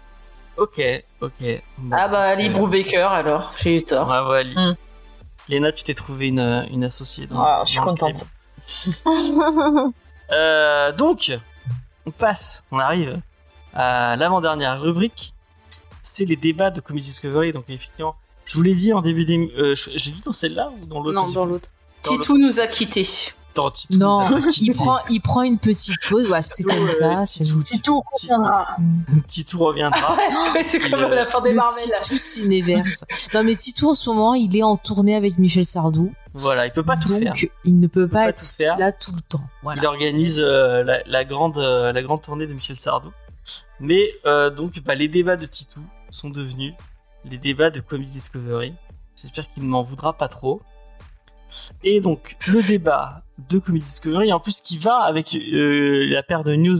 Ok, ok. Bon, Ah bah, Lee Brubaker alors, j'ai eu tort. Ouais, ouais. Li- Hmm. Léna, tu t'es trouvé une, euh, une associée. Dans, Ah, je suis contente. Euh, donc, on passe, on arrive à l'avant-dernière rubrique. C'est les débats de Comics Discovery. Donc, effectivement, je vous l'ai dit en début d'émission. euh, je je l'ai dit dans celle-là ou dans l'autre? Non, dans l'autre. Titou nous a quittés. Non, il prend, il prend une petite pause. Ouais, c'est Titou, comme euh, ça. c'est- Titou, Titou reviendra. Titou reviendra. Ouais, c'est comme la fin des Marvel. Titou cinéverse. non, mais Titou en ce moment, il est en tournée avec Michel Sardou. voilà, il peut pas tout donc, faire. il ne peut Il peut pas être là tout le temps. Voilà. Il organise euh, la, la grande, euh, la grande tournée de Michel Sardou. Mais euh, donc, bah, les débats de Titou sont devenus les débats de Comics Discovery. J'espère qu'il ne m'en voudra pas trop. Et donc, le débat de Comics Discovery, en plus, qui va avec euh, la paire de news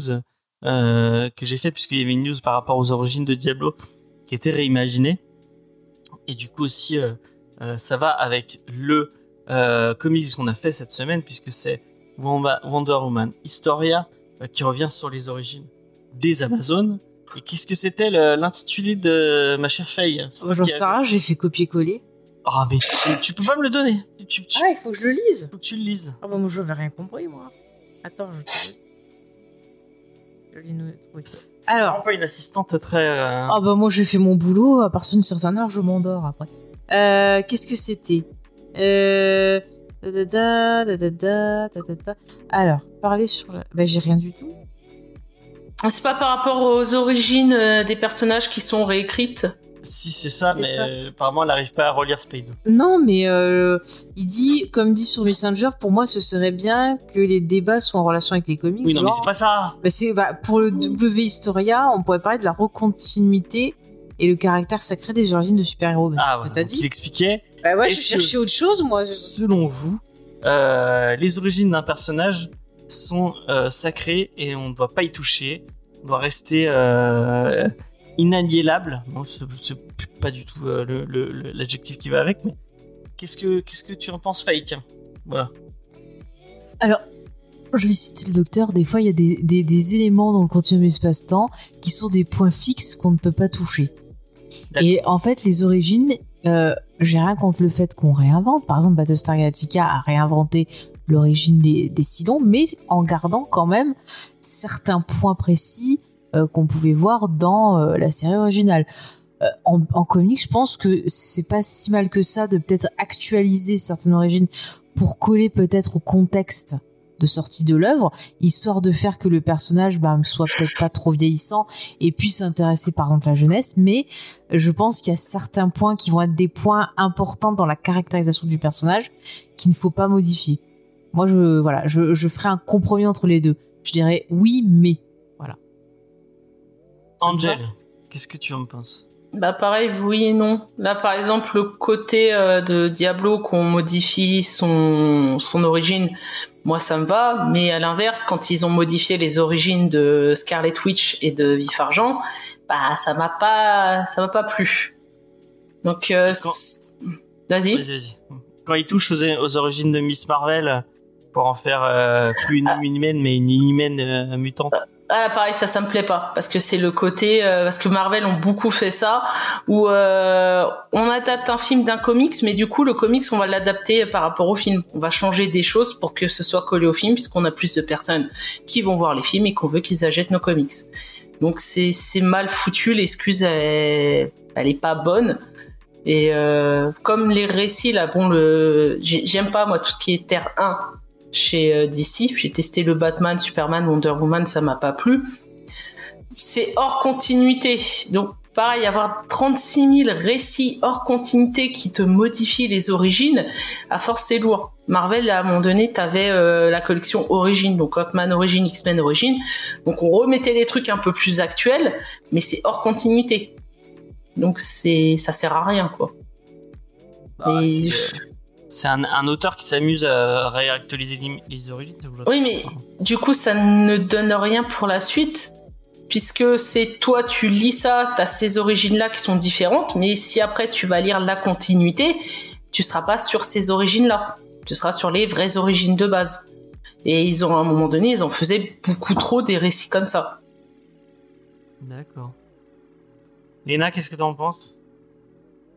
euh, que j'ai fait, puisqu'il y avait une news par rapport aux origines de Diablo qui était réimaginée. Et du coup, aussi, euh, ça va avec le comics qu'on a fait cette semaine, puisque c'est Wonder Woman Historia qui revient sur les origines des Amazones. Et qu'est-ce que c'était l'intitulé de ma chère Faye? Bonjour qui as- Sarah, j'ai fait copier-coller. Ah, mais tu, peux pas me le donner. Tu, ah, il faut que je le lise. Faut que tu le lises. Ah, bah, moi, je n'avais rien compris, moi. Attends, je. Je l'ai trouvé. Alors. pas une assistante très. Euh, ah, bah, moi, j'ai fait mon boulot. À partir d'une certaine heure, je m'endors après. Euh, Qu'est-ce que c'était? Euh... Alors, parler sur. La... Bah, j'ai rien du tout. Ah, c'est pas par rapport aux origines euh, des personnages qui sont réécrites? Si, c'est ça, mais ça. apparemment, elle n'arrive pas à relire Spade. Non, mais euh, il dit, comme dit sur Messenger, pour moi ce serait bien que les débats soient en relation avec les comics. Oui, non, mais c'est pas ça. Bah, c'est, bah, pour le W Historia, on pourrait parler de la recontinuité et le caractère sacré des origines de super-héros. Bah, Ah, c'est ce que voilà, t'as dit. il expliquait. Bah ouais, je cherchais autre chose, moi. Selon vous, euh, les origines d'un personnage sont euh, sacrées et on ne doit pas y toucher. On doit rester inaliénable. Je sais pas du tout euh, l'adjectif qui va avec, mais qu'est-ce que qu'est-ce que tu en penses, Faye Tiens, voilà. Alors, je vais citer le docteur. Des fois, il y a des, des, des éléments dans le continuum espace-temps qui sont des points fixes qu'on ne peut pas toucher. Et en fait, les origines, euh, j'ai rien contre le fait qu'on réinvente. Par exemple, Battlestar Galactica a réinventé l'origine des, des Cylons, mais en gardant quand même certains points précis euh, qu'on pouvait voir dans euh, la série originale. Euh, en, comics, je pense que c'est pas si mal que ça de peut-être actualiser certaines origines pour coller peut-être au contexte de sortie de l'œuvre, histoire de faire que le personnage bah, soit peut-être pas trop vieillissant et puisse intéresser par exemple la jeunesse, mais je pense qu'il y a certains points qui vont être des points importants dans la caractérisation du personnage qu'il ne faut pas modifier. Moi, je voilà, je, je ferai un compromis entre les deux. Je dirais oui, mais Angel, qu'est-ce que tu en penses? Bah pareil, oui et non. Là par exemple le côté euh, de Diablo qu'on modifie son son origine, moi ça me va. Mais à l'inverse, quand ils ont modifié les origines de Scarlet Witch et de Vif Argent, bah ça m'a pas ça m'a pas plu. Donc euh, Quand- vas-y. Quand il touche aux, aux origines de Miss Marvel pour en faire euh, plus une inhumaine mais une inhumaine euh, mutante. Ah, pareil, ça, ça me plaît pas. Parce que c'est le côté. euh, parce que Marvel ont beaucoup fait ça, où euh, on adapte un film d'un comics, mais du coup, le comics, on va l'adapter par rapport au film. On va changer des choses pour que ce soit collé au film, puisqu'on a plus de personnes qui vont voir les films et qu'on veut qu'ils achètent nos comics. Donc, c'est c'est mal foutu. L'excuse, elle, elle est pas bonne. Et euh, comme les récits, là, bon, le j'ai- j'aime pas, moi, tout ce qui est Terre 1 chez euh, DC. J'ai testé le Batman, Superman, Wonder Woman, ça m'a pas plu. C'est hors continuité. Donc, pareil, avoir 36 000 récits hors continuité qui te modifient les origines, à force, c'est lourd. Marvel, à un moment donné, t'avais euh, la collection Origin, donc Hotman Origin, X-Men Origin. Donc, on remettait des trucs un peu plus actuels, mais c'est hors continuité. Donc, c'est, ça sert à rien, quoi. Bah, c'est, un, un auteur qui s'amuse à réactualiser les, origines. Oui, mais du coup, ça ne donne rien pour la suite. Puisque c'est toi, tu lis ça, t'as ces origines-là qui sont différentes, mais si après tu vas lire la continuité, tu seras pas sur ces origines-là. Tu seras sur les vraies origines de base. Et ils ont, à un moment donné, ils en faisaient beaucoup trop des récits comme ça. D'accord. Léna, qu'est-ce que t'en penses?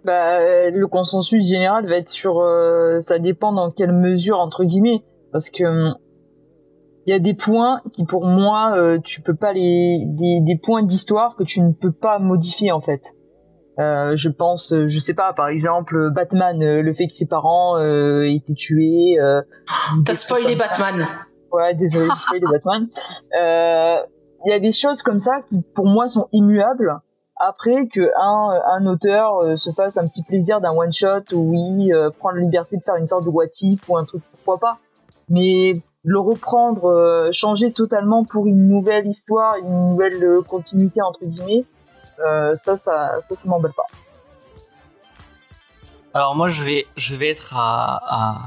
Bah, le consensus général va être sur, euh, ça dépend dans quelle mesure entre guillemets, parce que hum, il y a des points qui pour moi euh, tu peux pas les, des, des points d'histoire que tu ne peux pas modifier en fait. Euh, je pense, je sais pas, par exemple Batman, le fait que ses parents aient été tués. T'as spoilé. Batman. Ouais, désolé, spoilé Batman. Il y a des choses comme ça qui, pour moi, sont immuables. Après que un, un auteur euh, se fasse un petit plaisir d'un one shot ou oui, euh, prendre la liberté de faire une sorte de what if ou un truc, pourquoi pas. Mais le reprendre, euh, changer totalement pour une nouvelle histoire, une nouvelle continuité entre guillemets, ça, ça, ça, ça m'emballe pas. Alors moi, je vais, je vais être à, à,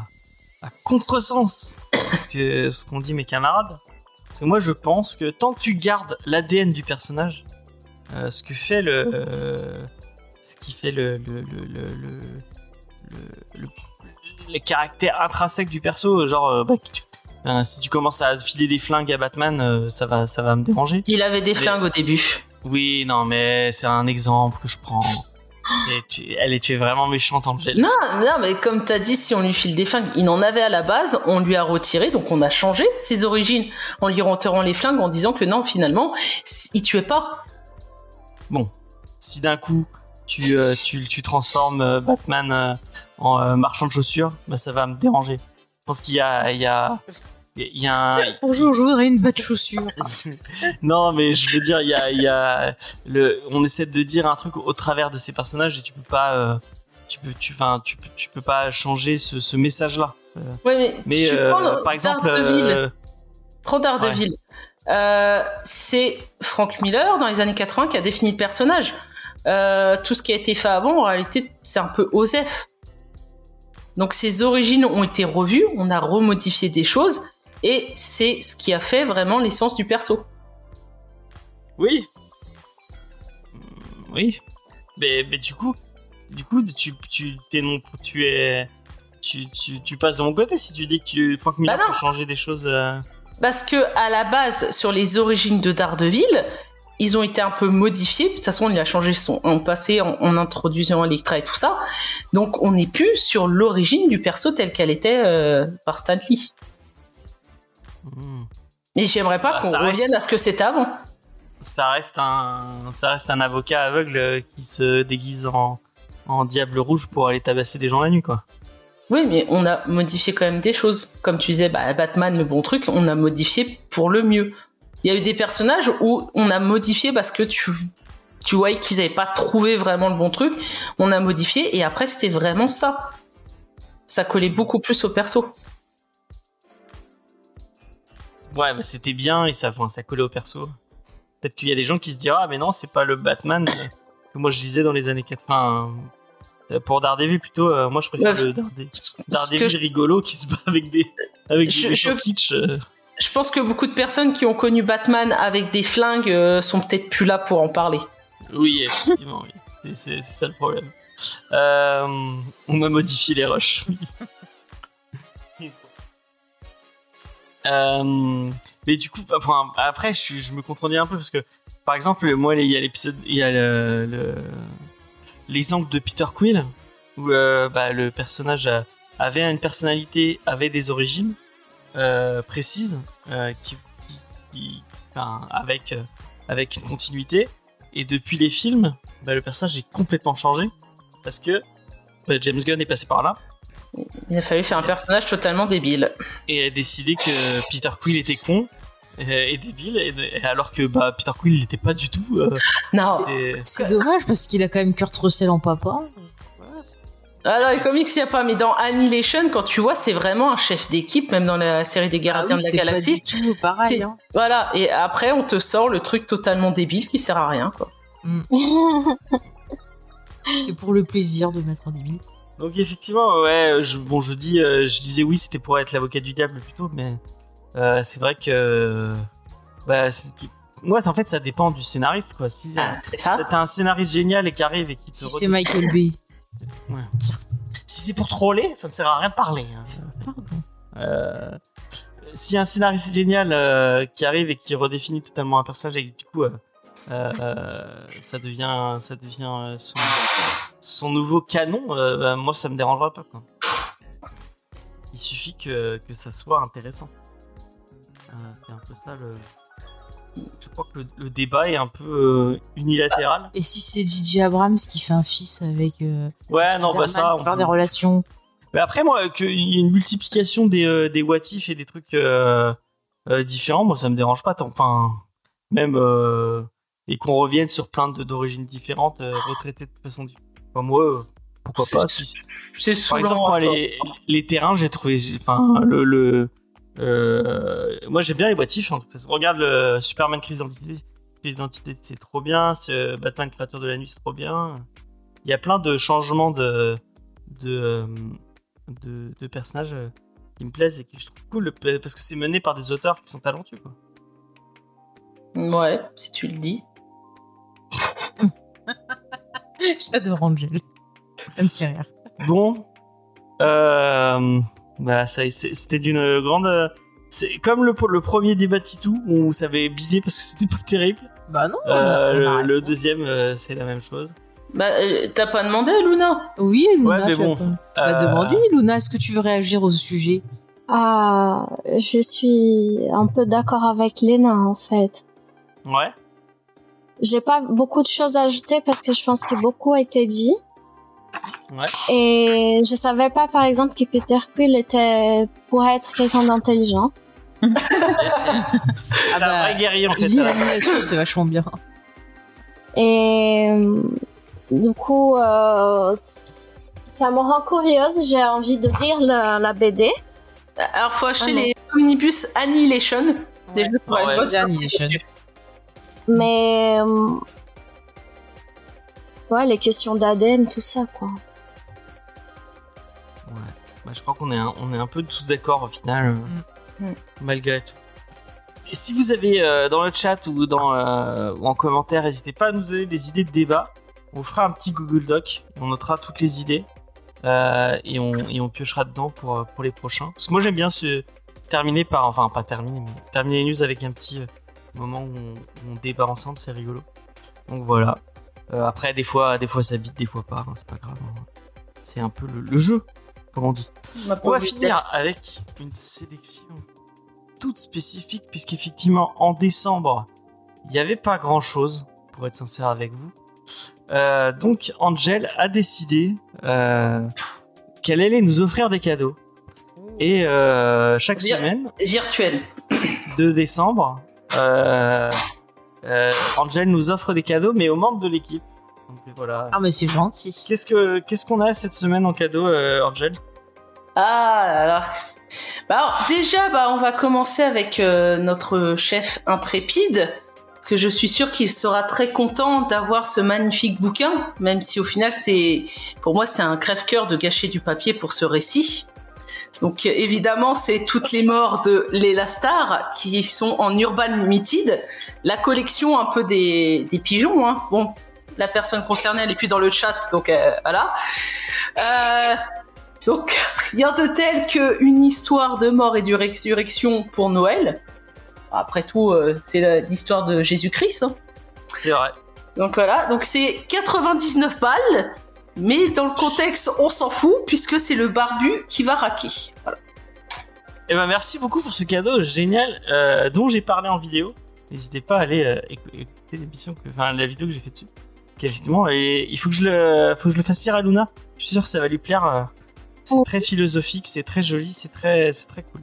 à contresens ce que ce qu'ont dit mes camarades. Parce que moi, je pense que tant que tu gardes l'ADN du personnage, euh, ce que fait le, euh, ce qui fait le le le le le, le, le- le caractère intrinsèque du perso, genre euh, bah, tu- si tu commences à filer des flingues à Batman, ça va ça va me déranger. Il avait des Mais- flingues au début. Oui, non, mais c'est un exemple que je prends. Et tu- elle était vraiment méchante, Angèle. Non, non, mais comme t'as dit, si on lui file des flingues, il en avait à la base, on lui a retiré, donc on a changé ses origines en lui retirant les flingues en disant que non, finalement, il tuait pas. Bon, si d'un coup tu, euh, tu, tu transformes euh, Batman euh, en euh, marchand de chaussures, bah, ça va me déranger. Je pense qu'il y a, il y a, il y a un... Bonjour, je voudrais une batte chaussure. non, mais je veux dire, il y a, il y a le, on essaie de dire un truc au travers de ces personnages et tu peux pas, euh, tu peux, tu, enfin, tu, peux- tu peux pas changer ce, ce message-là. Ouais, mais, Mais tu euh, prends par exemple, Prends Daredevil. Euh, c'est Frank Miller dans les années 80 qui a défini le personnage. Euh, tout ce qui a été fait avant, en réalité, c'est un peu Osef. Donc ses origines ont été revues, on a remodifié des choses, et c'est ce qui a fait vraiment l'essence du perso. Oui. Mm, Oui. Mais, mais du coup, du coup, tu, tu, t'es non, tu es, tu, tu, tu passes de mon côté si tu dis que tu, Frank Miller Bah peut changer des choses. euh. Parce que à la base, sur les origines de Daredevil, ils ont été un peu modifiés. De toute façon, il a changé son passé en, en introduisant Electra et tout ça. Donc, on n'est plus sur l'origine du perso telle qu'elle était euh, par Stan Lee. Mm. Mais j'aimerais pas Bah, qu'on reste- revienne à ce que c'était avant. Ça reste un, ça reste un avocat aveugle euh, qui se déguise en, en diable rouge pour aller tabasser des gens la nuit, quoi. Oui, mais on a modifié quand même des choses. Comme tu disais, bah, Batman, le bon truc, on a modifié pour le mieux. Il y a eu des personnages où on a modifié parce que tu, tu voyais qu'ils avaient pas trouvé vraiment le bon truc. On a modifié et après c'était vraiment ça. Ça collait beaucoup plus au perso. Ouais, bah, c'était bien et ça, ça collait au perso. Peut-être qu'il y a des gens qui se diront, ah, mais non, c'est pas le Batman que moi je lisais dans les années 80. Euh, Pour Daredevil, plutôt, euh, moi je préfère Ouais. le Daredevil je- rigolo qui se bat avec des, avec Je- des je- kitsch. euh. Je pense que beaucoup de personnes qui ont connu Batman avec des flingues euh, sont peut-être plus là pour en parler. Oui, effectivement, oui. C'est- ça le problème. Euh, on m'a modifié les rushs. Mais du coup, enfin, après, je, je me contredis un peu parce que, par exemple, moi, il y a l'épisode, il y a le- le- l'exemple de Peter Quill où euh, bah, le personnage a- avait une personnalité, avait des origines euh, précises, euh, qui, qui- qui- enfin, avec avec une continuité. Et depuis les films, bah, le personnage est complètement changé parce que bah, James Gunn est passé par là Il a fallu faire un personnage totalement débile. et a décidé que Peter Quill était con et, et débile, et, alors que bah, Peter Quill il n'était pas du tout. euh, Non. C'est dommage parce qu'il a quand même Kurt Russell en papa. Ah dans les comics, il n'y a pas, mais dans Annihilation, quand tu vois, c'est vraiment un chef d'équipe, même dans la série des Gardiens Ah oui, de la c'est pas Galaxie. du tout pareil. Hein. Voilà, et après, on te sort le truc totalement débile qui sert à rien, quoi. C'est pour le plaisir de mettre un débile. Donc effectivement, ouais, je, bon, je dis, euh, je disais oui, c'était pour être l'avocat du diable plutôt, mais euh, c'est vrai que, bah, c'est- en fait, ça dépend du scénariste, quoi. Si Ah, c'est ça t'as un scénariste génial et qui arrive et qui te Si c'est Michael Bay. si c'est pour troller, ça ne sert à rien de parler. hein. Pardon. Euh, si un scénariste génial euh, qui arrive et qui redéfinit totalement un personnage et du coup euh, euh, euh, ça devient ça devient euh, son, son nouveau canon euh, bah, moi ça me dérangera pas quoi. il suffit que, que ça soit intéressant Euh, c'est un peu ça le je crois que le, le débat est un peu euh, unilatéral Et si c'est Gigi Abrams qui fait un fils avec. euh, ouais non bah ça on faire des relations. Mais après, moi, qu'il y ait une multiplication des, euh, des what if et des trucs euh, euh, différents, moi, ça me dérange pas. tant- Enfin, même. euh, et qu'on revienne sur plein de- d'origines différentes, euh, retraités de façon différente. Enfin, moi, pourquoi pas. si- C'est par exemple, moi, les, les terrains, j'ai trouvé. Enfin, le. le euh, moi, j'aime bien les what if. hein. Regarde le Superman crise d'identité. Crise d'identité, c'est trop bien. Ce Batman créateur de la nuit, c'est trop bien. Il y a plein de changements de. de de, de personnages euh, qui me plaisent et que je trouve cool parce que c'est mené par des auteurs qui sont talentueux quoi. Ouais, si tu le dis. J'adore Angel. Ça me fait rire. Bon, euh, bah ça, c'était d'une grande. C'est comme le, le premier débat de Titou où ça avait bidé parce que c'était pas terrible. Bah non. Euh, le, deuxième, euh, c'est la même chose. Bah, euh, t'as pas demandé, Luna? Oui, Luna. Ouais, mais bon, pas- Bah, demande-lui, Luna, est-ce que tu veux réagir au sujet? Ah, je suis un peu d'accord avec Lena en fait. Ouais. J'ai pas beaucoup de choses à ajouter parce que je pense que beaucoup a été dit. Ouais. Et je savais pas par exemple que Peter Quill était pourrait être quelqu'un d'intelligent. C'est Ah bah, un vrai guerrier en fait. L'animation, c'est vachement bien. Et euh, du coup, euh, ça me rend curieuse. J'ai envie de lire la, la BD. Alors, faut acheter Ah les omnibus Annihilation. Pour Ouais, être bonne bien sortie. Annihilation. Mais euh, ouais, les questions d'ADN, tout ça quoi. Ouais. Bah, je crois qu'on est, un, on est un peu tous d'accord au final, euh, Mm. malgré tout. Et si vous avez euh, dans le chat ou, dans, euh, ou en commentaire, n'hésitez pas à nous donner des idées de débat. On fera un petit Google Doc, on notera toutes les idées euh, et, on, et on piochera dedans pour, pour les prochains. Parce que moi j'aime bien se terminer par, enfin pas terminer, mais terminer les news avec un petit moment où on, où on débat ensemble, c'est rigolo. Donc voilà. Euh, après, des fois, des fois ça bite, des fois pas, hein, c'est pas grave. hein. C'est un peu le, le jeu, comme on dit. On va finir avec une sélection toute spécifique, puisqu'effectivement, en décembre, il n'y avait pas grand chose, pour être sincère avec vous. Euh, donc, Angel a décidé euh, qu'elle allait nous offrir des cadeaux. Et chaque semaine Virtuel. de décembre, euh, euh, Angel nous offre des cadeaux, mais aux membres de l'équipe. Donc voilà. Ah, mais c'est gentil. Qu'est-ce que qu'est-ce qu'on a cette semaine en cadeau, euh, Angel? Ah, alors, bah alors, déjà, bah, on va commencer avec euh, notre chef intrépide, parce que je suis sûre qu'il sera très content d'avoir ce magnifique bouquin, même si au final, c'est, pour moi, c'est un crève-cœur de gâcher du papier pour ce récit. Donc, évidemment, c'est toutes les morts de Léla Star qui sont en Urban Limited, la collection un peu des, des pigeons. Hein. Bon, la personne concernée, elle est plus dans le chat, donc euh, voilà. Euh, donc, rien de tel qu'une histoire de mort et de résurrection pour Noël. Après tout, euh, c'est l'histoire de Jésus-Christ. hein. C'est vrai. Donc voilà, donc c'est 99 balles, mais dans le contexte, on s'en fout puisque c'est le barbu qui va raquer. Voilà. Eh ben merci beaucoup pour ce cadeau génial euh, dont j'ai parlé en vidéo. N'hésitez pas à aller euh, écou- écouter l'émission, enfin la vidéo que j'ai fait dessus. Qui, effectivement, et il faut que je le, faut que je le fasse lire à Luna. Je suis sûr que ça va lui plaire. euh. C'est Oh. très philosophique, c'est très joli, c'est très, c'est très cool.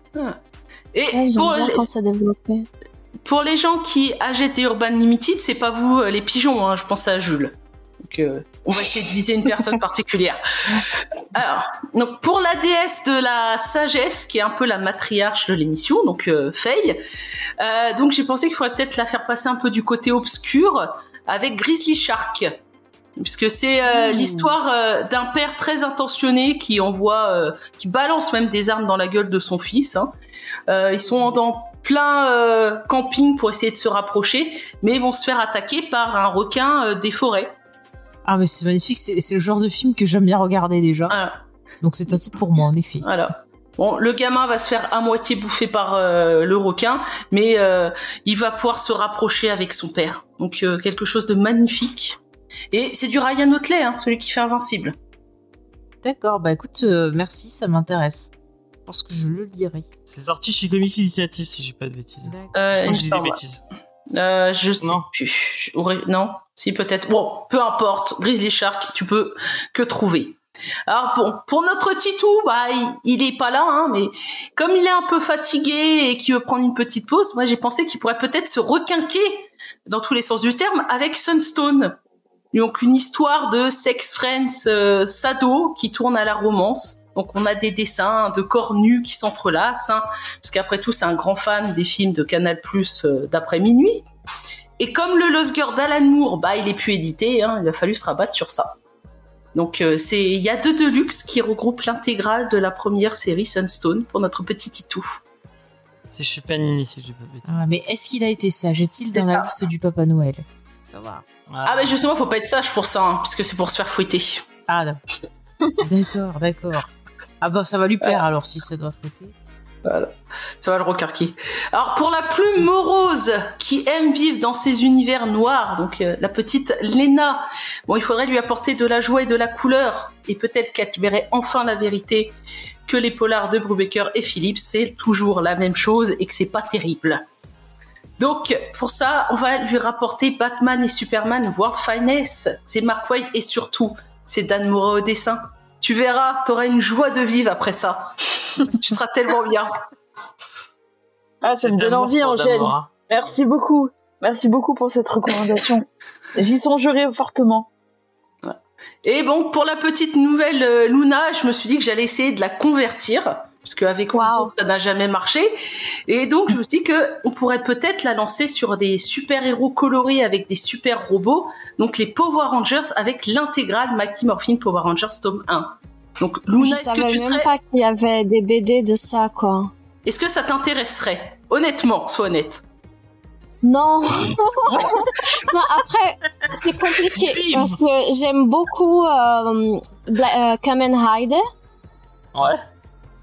Et Ouais, J'aime pour, les, quand c'est développé. pour les gens qui achètent des Urban Limited, c'est pas vous les pigeons, hein, je pense à Jules. Donc, euh, on va essayer de viser une personne particulière. Alors, donc pour la déesse de la sagesse, qui est un peu la matriarche de l'émission, donc euh, Faye, euh, donc j'ai pensé qu'il faudrait peut-être la faire passer un peu du côté obscur avec Grizzly Shark. Puisque c'est euh, Mmh. l'histoire euh, d'un père très intentionné qui envoie, euh, qui balance même des armes dans la gueule de son fils. hein. Euh, ils sont dans plein euh, camping pour essayer de se rapprocher, mais ils vont se faire attaquer par un requin des forêts. Ah, mais c'est magnifique, c'est c'est le genre de film que j'aime bien regarder déjà. Voilà. Donc c'est un titre pour moi, en effet. Voilà. Bon, le gamin va se faire à moitié bouffer par euh, le requin, mais euh, il va pouvoir se rapprocher avec son père. Donc euh, quelque chose de magnifique. Et c'est du Ryan Otley, hein, celui qui fait Invincible. D'accord, bah écoute, euh, merci, ça m'intéresse. Je pense que je le lirai. C'est sorti chez Comics Initiative, si j'ai pas de bêtises. Euh, Je dis des bêtises. Euh, je sais Non. plus. Non, si peut-être. Bon, peu importe. Grizzly Shark, tu peux que trouver. Alors bon, pour notre Titou, bah il, il est pas là, hein, mais comme il est un peu fatigué et qu'il veut prendre une petite pause, moi j'ai pensé qu'il pourrait peut-être se requinquer dans tous les sens du terme avec Sunstone. Donc une histoire de sex friends euh, sado qui tourne à la romance. Donc on a des dessins de corps nus qui s'entrelacent, hein, parce qu'après tout c'est un grand fan des films de Canal Plus d'après minuit. Et comme le Lost Girl d'Alan Moore, bah il est plus édité, hein, il a fallu se rabattre sur ça. Donc euh, c'est il y a deux deluxe qui regroupent l'intégrale de la première série Sunstone pour notre petit Titou. C'est chez Panini, si j'ai pas de bêtises. Ah, mais est-ce qu'il a été sage Est-il dans la liste du Papa Noël? Ça va. Ah bah justement faut pas être sage pour ça, hein, parce que c'est pour se faire fouetter. Ah, d'accord. d'accord, d'accord. Ah bah ça va lui plaire alors si ça doit fouetter. Ça va le recarquer. Alors pour la plus morose qui aime vivre dans ces univers noirs, donc euh, la petite Lena, bon il faudrait lui apporter de la joie et de la couleur et peut-être qu'elle verrait enfin la vérité que les polars de Brubaker et Philippe c'est toujours la même chose et que c'est pas terrible. Donc pour ça on va lui rapporter Batman et Superman World Finest. C'est Mark White et surtout c'est Dan Mora au dessin. Tu verras, t'auras une joie de vivre après ça. tu seras tellement bien. Ah, ça me donne envie, Angèle. Merci beaucoup. Merci beaucoup pour cette recommandation. J'y songerai fortement. Et bon, pour la petite nouvelle euh, Luna, je me suis dit que j'allais essayer de la convertir, parce qu'avec Wow. Ouzon, ça n'a jamais marché. Et donc, je me suis dit que on pourrait peut-être la lancer sur des super-héros colorés avec des super robots, donc les Power Rangers avec l'intégrale Mighty Morphin Power Rangers tome 1. Donc, Je Luna, est-ce savais que tu même serais... pas qu'il y avait des BD de ça, quoi. Est-ce que ça t'intéresserait? Honnêtement, sois honnête. Non. non, après, c'est compliqué Bim. parce que j'aime beaucoup euh, Bla- euh, Kamen Rider. Ouais.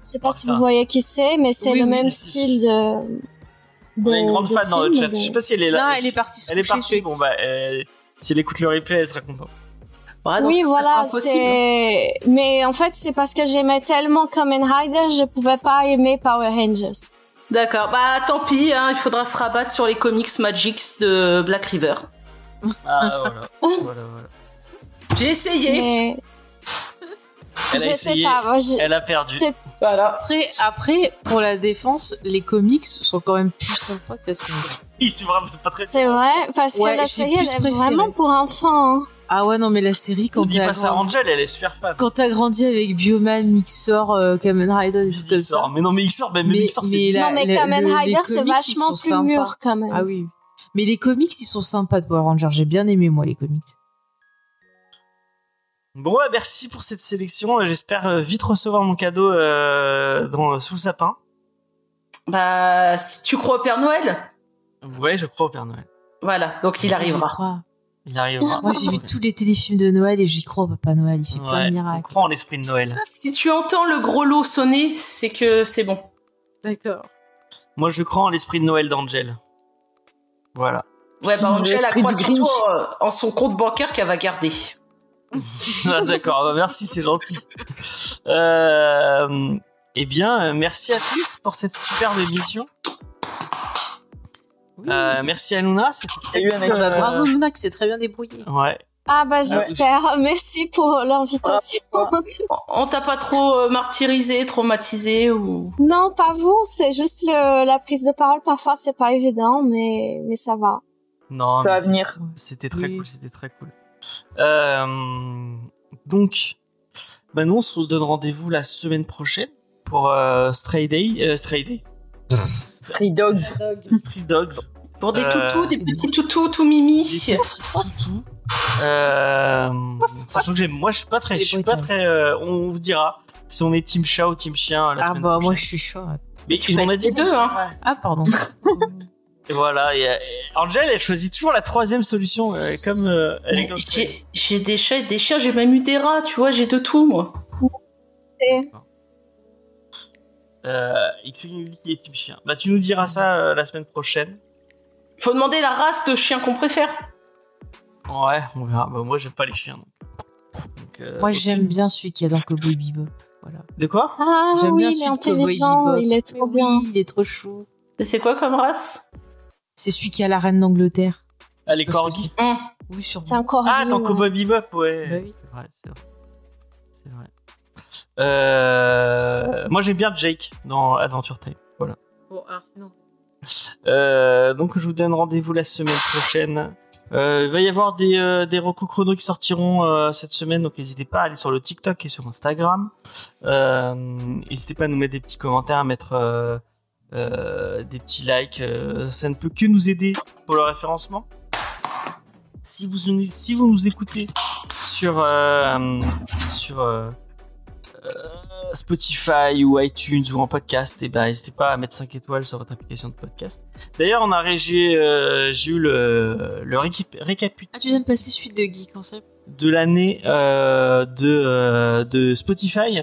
Je sais pas si vous voyez qui c'est, mais c'est Oui, le même style de. On a une de- grande de fan dans le chat. de- Je sais pas si elle est là. non, elle est partie Elle est partie. Bon bah, euh, si elle écoute le replay, elle sera contente. Oui, voilà, impossible. c'est. Mais en fait, c'est parce que j'aimais tellement Kamen Rider, je pouvais pas aimer Power Rangers. D'accord, bah tant pis, hein, il faudra se rabattre sur les comics Magics de Black River. Ah voilà. voilà, voilà. J'ai essayé. Mais Elle a je essayé. sais pas, moi, je- Elle a perdu. Voilà. Après, après, pour la défense, les comics sont quand même plus sympas que la série. Oui, c'est vrai, c'est pas très. c'est vrai, parce Ouais, que la série, elle est vraiment pour enfants. hein. Ah ouais, non, mais la série, quand t'as pas ça Angel, elle est super fan. quand t'as grandi avec Bioman, Mixor, euh, Kamen Rider, des trucs comme ça. Mais non, mais sort, même Mais- mais c'est. non, mais la- Kamen le- Rider, c'est comics, ils vachement plus sympas. mûr quand même. Ah oui. Mais les comics, ils sont sympas de Power Rangers. J'ai bien aimé, moi, les comics. Bon, bah, merci pour cette sélection. J'espère euh, vite recevoir mon cadeau euh, dans, sous le sapin. Bah, si tu crois au Père Noël, Ouais, je crois au Père Noël. voilà, donc il arrivera. Il arrivera. Moi, j'ai vu tous les téléfilms de Noël et j'y crois au Papa Noël. Il fait plein Ouais, de on miracles. croit en l'esprit de Noël. Si tu entends le gros lot sonner, c'est que c'est bon. D'accord. Moi, je crois en l'esprit de Noël d'Angel. Voilà. Ouais, bah Angel a croit surtout euh, en son compte bancaire qu'elle va garder. Ah, D'accord, bah, merci, c'est gentil. Euh, eh bien, euh, merci à tous pour cette superbe émission. Euh, merci à Luna, c'était très euh, Bravo Luna qui s'est très bien débrouillée. Ouais. Ah bah j'espère. Merci pour l'invitation. On t'a pas trop martyrisé, traumatisé ou? Non, pas vous. C'est juste le, la prise de parole. Parfois, c'est pas évident, mais mais ça va. Non, Ça va venir. C'était très Oui. cool, c'était très cool. Euh, donc, bah nous, on se donne rendez-vous la semaine prochaine pour euh, Stray Day, euh, Stray Day, Stray Dogs. Stray Dogs, pour des Euh, toutous, des petits toutous tout mimi. des petits toutous. Euh, sachant que j'aime, moi, je suis pas très, je suis pas très. euh, on vous dira si on est team chat ou team chien. La Ah bah moi je suis chaud. Mais tu en être dit deux, hein. Ah pardon. Et voilà. Et, Angel, elle choisit toujours la troisième solution, euh, comme euh, elle est Mais comme J'ai des chats et des chiens, j'ai même eu des rats, tu vois, j'ai de tout moi. Euh, X nous dit qu'il est team chien. Bah, tu nous diras ça euh, la semaine prochaine. Faut demander la race de chien qu'on préfère. Ouais, on verra. Bah, moi, j'aime pas les chiens. Donc. Donc, euh, Moi j'aime bien celui qui est dans Cowboy Bebop. Voilà. De quoi? Ah J'aime oui, bien il est celui de Cowboy. Bebop. Il est trop bien. Oui, il est trop chou. Et C'est quoi comme race? C'est celui qui a la reine d'Angleterre. Ah, les corgis. Hum. Oui, sûrement. C'est encore. Ah, dans Cowboy Bebop, ouais. Bah oui. C'est vrai, c'est vrai. C'est vrai. Euh, moi, j'aime bien Jake dans Adventure Time. Voilà. Bon, alors sinon. Euh, donc, je vous donne rendez-vous la semaine prochaine. Euh, il va y avoir des, euh, des recos chrono qui sortiront euh, cette semaine, donc n'hésitez pas à aller sur le TikTok et sur Instagram. Euh, n'hésitez pas à nous mettre des petits commentaires, à mettre des petits likes. euh, ça ne peut que nous aider pour le référencement. Si vous, si vous nous écoutez sur, euh, sur euh, euh, Spotify ou iTunes ou en podcast, et ben n'hésitez pas à mettre 5 étoiles sur votre application de podcast. D'ailleurs, on a ré- j'ai euh, j'ai eu le, le récap- récapitulatif Ah, tu viens de passer suite de Geek Concept de l'année euh, de, euh, de Spotify.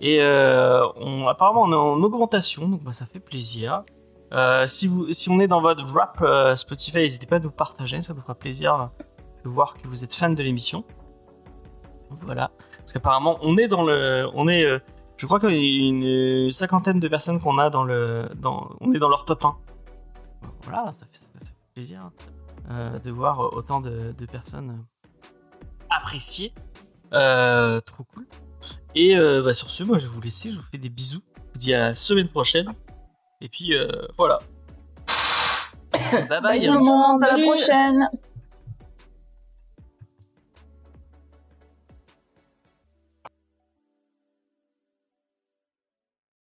Et euh, apparemment, on est en augmentation, donc bah, ça fait plaisir. Euh, si, vous, si on est dans votre rap euh, Spotify, n'hésitez pas à nous partager, ça nous fera plaisir de voir que vous êtes fan de l'émission. Voilà, parce qu'apparemment, on est dans le, on est, je crois qu'il y a une cinquantaine de personnes qu'on a dans le, dans, on est dans leur top 1. Voilà, ça fait, plaisir de voir autant de, de personnes appréciées. Trop cool. Et euh, bah, sur ce, moi je vais vous laisser, je vous fais des bisous. Je vous dis à la semaine prochaine. Et puis euh, voilà. bye bye. Bisous. À la prochaine.